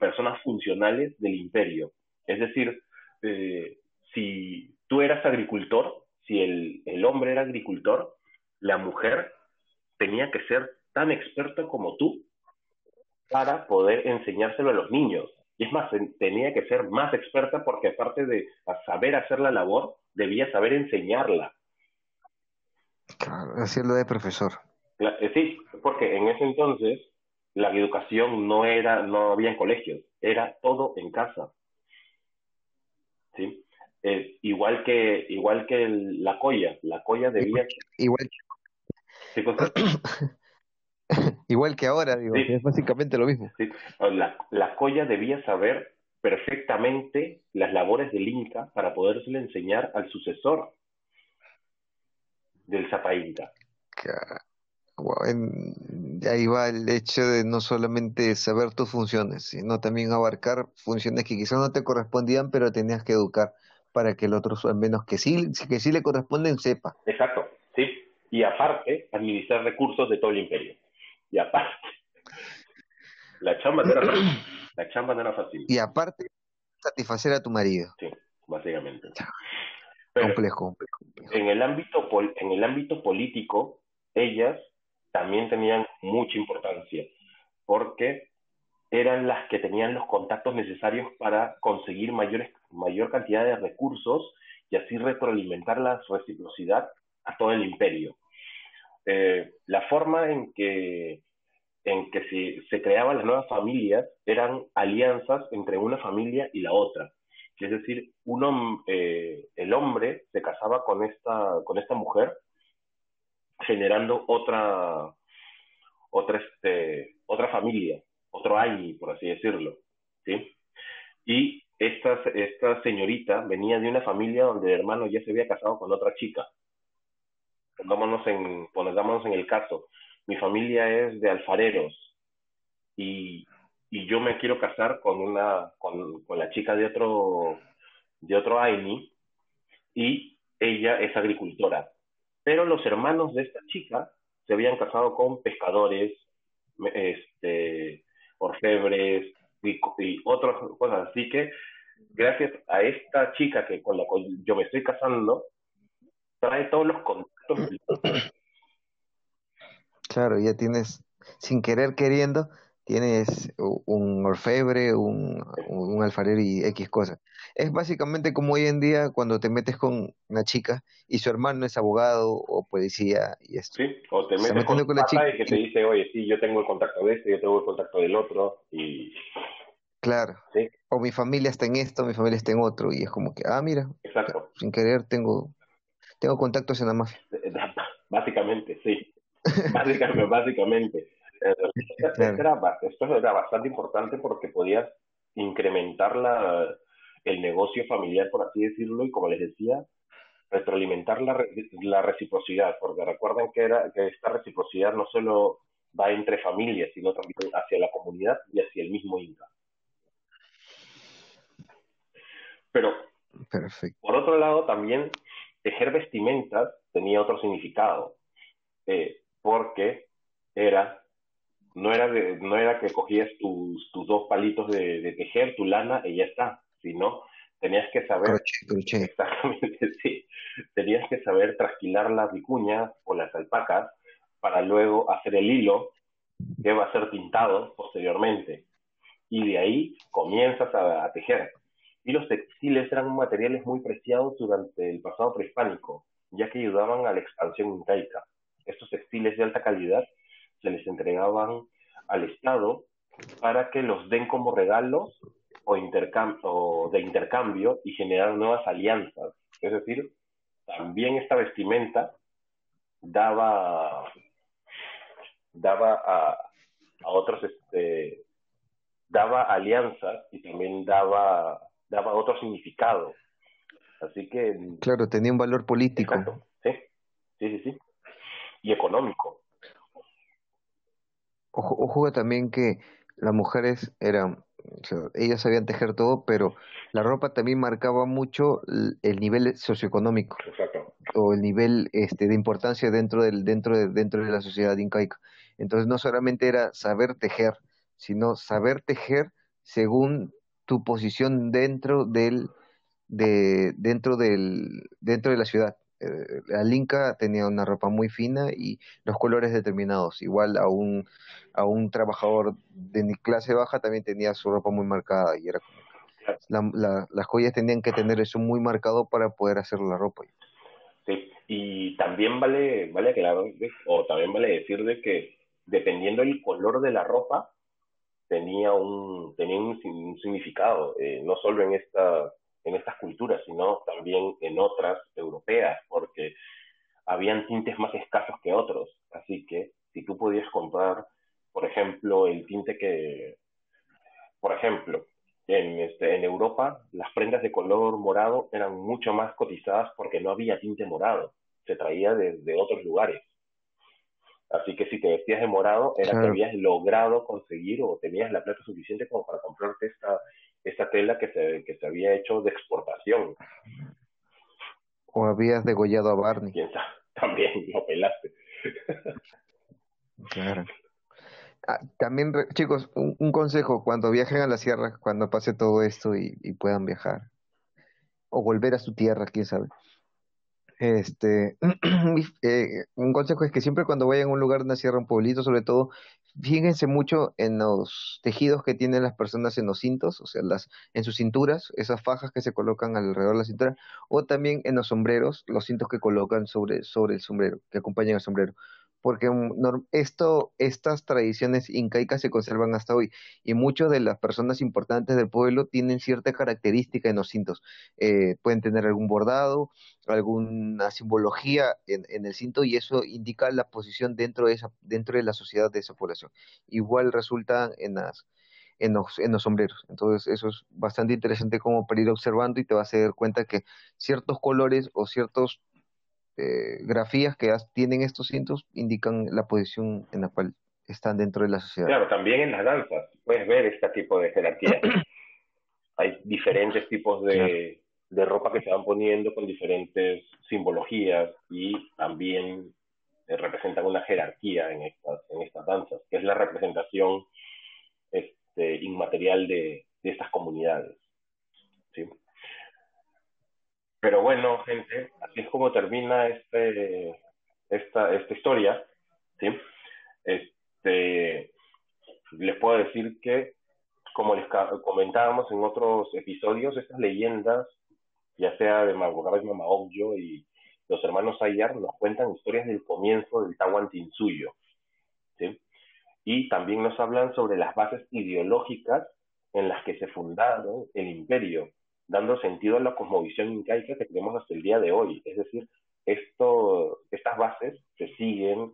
personas funcionales del imperio. Es decir, eh, si tú eras agricultor, si el, el hombre era agricultor, la mujer tenía que ser tan experta como tú para poder enseñárselo a los niños. Y es más, tenía que ser más experta porque aparte de saber hacer la labor, debía saber enseñarla. Claro, hacerlo de profesor. Eh, sí, porque en ese entonces la educación no era, no había en colegios, era todo en casa. ¿Sí? Eh, igual que, igual que la colla, la colla debía... Igual, igual que ahora, digo, es básicamente lo mismo. La, la colla debía saber perfectamente las labores del Inca para podérselo enseñar al sucesor del Zapa Inca. ahí va el hecho de no solamente saber tus funciones, sino también abarcar funciones que quizás no te correspondían, pero tenías que educar para que el otro, al menos que sí, que sí le corresponden, sepa. Exacto, sí. Y aparte, administrar recursos de todo el imperio. Y aparte, la chamba no era fácil. La chamba no era fácil. Y aparte, satisfacer a tu marido. Sí, básicamente. complejo, En el ámbito en el ámbito político, ellas también tenían mucha importancia, porque eran las que tenían los contactos necesarios para conseguir mayores, mayor cantidad de recursos y así retroalimentar la reciprocidad a todo el imperio. Eh, la forma en que en que se, creaban las nuevas familias eran alianzas entre una familia y la otra. Es decir, eh, el hombre se casaba con esta, con esta mujer, generando otra, otra, este, otra familia, otro año, por así decirlo. ¿sí? Y esta, esta señorita venía de una familia donde el hermano ya se había casado con otra chica. Pongámonos en, pongámonos en el caso mi familia es de alfareros y, y yo me quiero casar con una con, con la chica de otro de otro Aini y ella es agricultora. Pero los hermanos de esta chica se habían casado con pescadores, este, orfebres y, y otras cosas. Así que gracias a esta chica que con la cual yo me estoy casando, trae todos los contactos Claro, ya tienes, sin querer queriendo, tienes un orfebre, un, un alfarero y X cosas. Es básicamente como hoy en día cuando te metes con una chica y su hermano es abogado o policía y esto. Sí, o te metes con, con la chica y que te dice, oye, sí, yo tengo el contacto de este, yo tengo el contacto del otro y... Claro. ¿Sí? O mi familia está en esto, mi familia está en otro y es como que, ah, mira, Exacto. sin querer tengo, tengo contactos en la mafia. Básicamente, sí. básicamente, básicamente. Esto, era, bastante importante porque podías incrementar la, el negocio familiar, por así decirlo, y como les decía, retroalimentar la, la reciprocidad, porque recuerden que, era, que esta reciprocidad no solo va entre familias, sino también hacia la comunidad y hacia el mismo Inca. Pero, por otro lado, también tejer vestimentas tenía otro significado. Eh, porque era no era no era que cogías tus, tus dos palitos de, tejer, tu lana y ya está, sino tenías que saber exactamente sí, tenías que saber trasquilar las vicuñas o las alpacas para luego hacer el hilo que va a ser pintado posteriormente. Y de ahí comienzas a, a tejer y los textiles eran materiales muy preciados durante el pasado prehispánico ya que ayudaban a la expansión incaica estos textiles de alta calidad se les entregaban al Estado para que los den como regalos o, o de intercambio y generar nuevas alianzas. Es decir, también esta vestimenta daba daba a, a otros este daba alianzas y también daba daba otro significado así que claro tenía un valor político sí sí sí sí y económico. Ojo, ojo también que las mujeres eran, ellas sabían tejer todo, pero la ropa también marcaba mucho el, nivel socioeconómico Exacto. o el nivel este, de importancia dentro del dentro de, dentro de la sociedad incaica. Entonces no solamente era saber tejer, sino saber tejer según tu posición dentro del de dentro del dentro de la ciudad eh, el Inca tenía una ropa muy fina y los colores determinados. Igual a un, a un trabajador de clase baja también tenía su ropa muy marcada y era como las joyas tenían que tener eso muy marcado para poder hacer la ropa. Y también vale, vale aclarar, o también vale decir de que dependiendo del color de la ropa, tenía un, tenía un, significado, eh, no solo en, esta, en estas culturas, sino también en otras europeas, porque habían tintes más escasos que otros. Así que si tú podías comprar, por ejemplo, el tinte que, por ejemplo, en, este, en Europa las prendas de color morado eran mucho más cotizadas porque no había tinte morado, se traía de otros lugares. Así que si te vestías de morado, era que habías logrado conseguir o tenías la plata suficiente como para comprarte esta, esta tela que se, que se había hecho de exportación. O habías degollado a Barney. ¿Quién También lo pelaste. claro. Ah, también, chicos, un, consejo, cuando viajen a la sierra, cuando pase todo esto y, y puedan viajar, o volver a su tierra, quién sabe este, eh, un consejo es que siempre cuando vayan a un lugar, una sierra, un pueblito, sobre todo, fíjense mucho en los tejidos que tienen las personas en los cintos, o sea, las, en sus cinturas, esas fajas que se colocan alrededor de la cintura, o también en los sombreros, los cintos que colocan sobre, sobre el sombrero, que acompañan al sombrero porque esto, estas tradiciones incaicas se conservan hasta hoy y muchas de las personas importantes del pueblo tienen cierta característica en los cintos. Eh, pueden tener algún bordado, alguna simbología en, el cinto y eso indica la posición dentro de, esa, dentro de la sociedad de esa población. Igual resulta en las, en los, en los sombreros. Entonces eso es bastante interesante como para ir observando y te vas a dar cuenta que ciertos colores o ciertos eh, grafías que tienen estos cintos indican la posición en la cual están dentro de la sociedad. Claro, también en las danzas puedes ver este tipo de jerarquía. Hay diferentes tipos de, de ropa que se van poniendo con diferentes simbologías y también eh, representan una jerarquía en estas, en estas danzas, que es la representación este, inmaterial de, de estas comunidades. ¿sí? Pero bueno, gente, es como termina este, esta, historia, ¿sí? Este, les puedo decir que, como les comentábamos en otros episodios, estas leyendas, ya sea de Mangokaba y Mamaogyo y los hermanos Ayar, nos cuentan historias del comienzo del Tahuantinsuyo, ¿sí? Y también nos hablan sobre las bases ideológicas en las que se fundaron el imperio dando sentido a la cosmovisión incaica que tenemos hasta el día de hoy. Es decir, esto, estas bases se siguen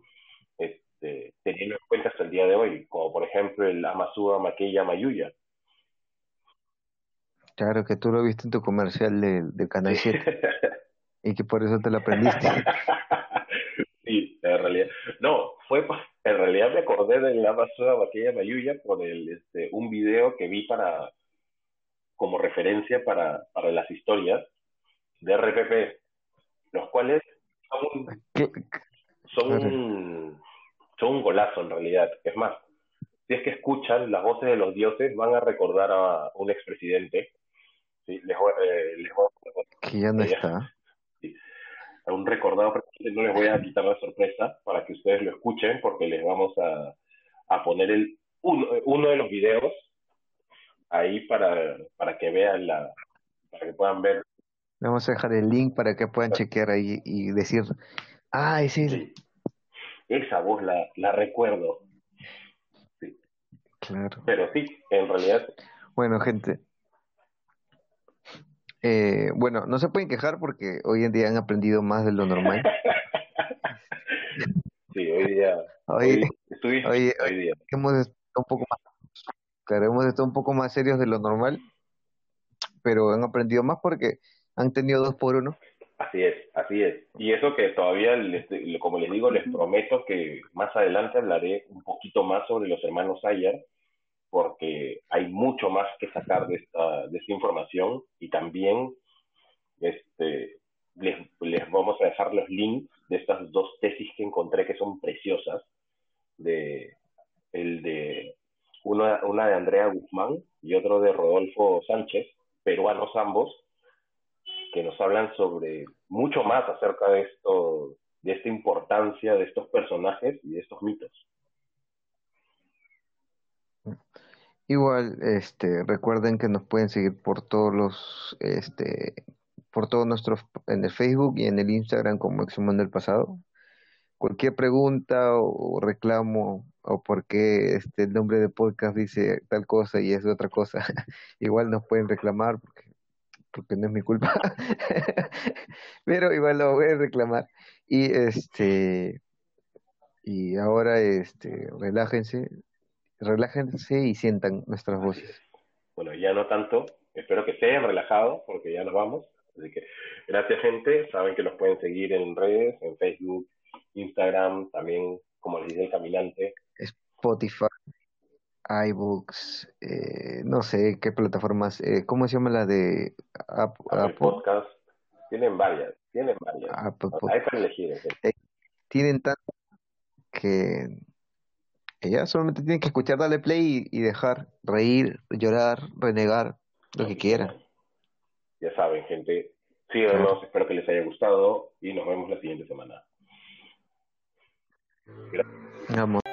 este, teniendo en cuenta hasta el día de hoy, como por ejemplo el Amazúa Maquilla Mayuya. Claro, que tú lo viste en tu comercial del Canal 7 y que por eso te lo aprendiste. sí, en realidad. No, fue en realidad me acordé del Amazúa Maquilla Mayuya por el, este, un video que vi para como referencia para, para las historias de RPP, los cuales son, son, un, son un golazo en realidad. Es más, si es que escuchan las voces de los dioses, van a recordar a un expresidente. Sí, les eh, les que ya no está. a un recordado presidente, no les voy a quitar la sorpresa para que ustedes lo escuchen, porque les vamos a, a poner el uno, uno de los videos ahí para, para que vean la, para que puedan ver. Vamos a dejar el link para que puedan chequear ahí y decir, ah, es Sí. Esa voz la, la recuerdo. Sí. Claro. Pero sí, en realidad. Bueno, gente. Eh, bueno, no se pueden quejar porque hoy en día han aprendido más de lo normal. sí, hoy día. Hoy, hoy, hoy, día. hemos un poco más Claro, hemos estado un poco más serios de lo normal, pero han aprendido más porque han tenido dos por uno. Así es, así es. Y eso que todavía, como les digo, les prometo que más adelante hablaré un poquito más sobre los hermanos Ayer, porque hay mucho más que sacar de esta, de esta información y también este, les, les vamos a dejar los links de estas dos tesis que encontré que son preciosas, el de una, una de Andrea Guzmán y otro de Rodolfo Sánchez, peruanos ambos, que nos hablan sobre mucho más acerca de esto, de esta importancia de estos personajes y de estos mitos. Igual, este, recuerden que nos pueden seguir por todos los, este, por todos nuestros, en el Facebook y en el Instagram como Exhuman del Pasado. Cualquier pregunta o reclamo o por qué este, el nombre de podcast dice tal cosa y es otra cosa, igual nos pueden reclamar porque, porque no es mi culpa, pero igual lo voy a reclamar. Y este, y ahora este, relájense, relájense y sientan nuestras voces. Bueno, ya no tanto, espero que estén relajados porque ya nos vamos. Así que gracias gente, saben que nos pueden seguir en redes, en Facebook, Instagram, también como les dice el caminante. Spotify, iBooks, eh, no sé qué plataformas, eh, ¿cómo se llama la de Apple, Podcast? Tienen varias, tienen varias. Hay para elegir. Eh, tienen tanto que ella solamente tienen que escuchar, darle play y, dejar, reír, llorar, renegar, lo que quieran. Ya saben, gente, síganos, espero que les haya gustado y nos vemos la siguiente semana. Gracias.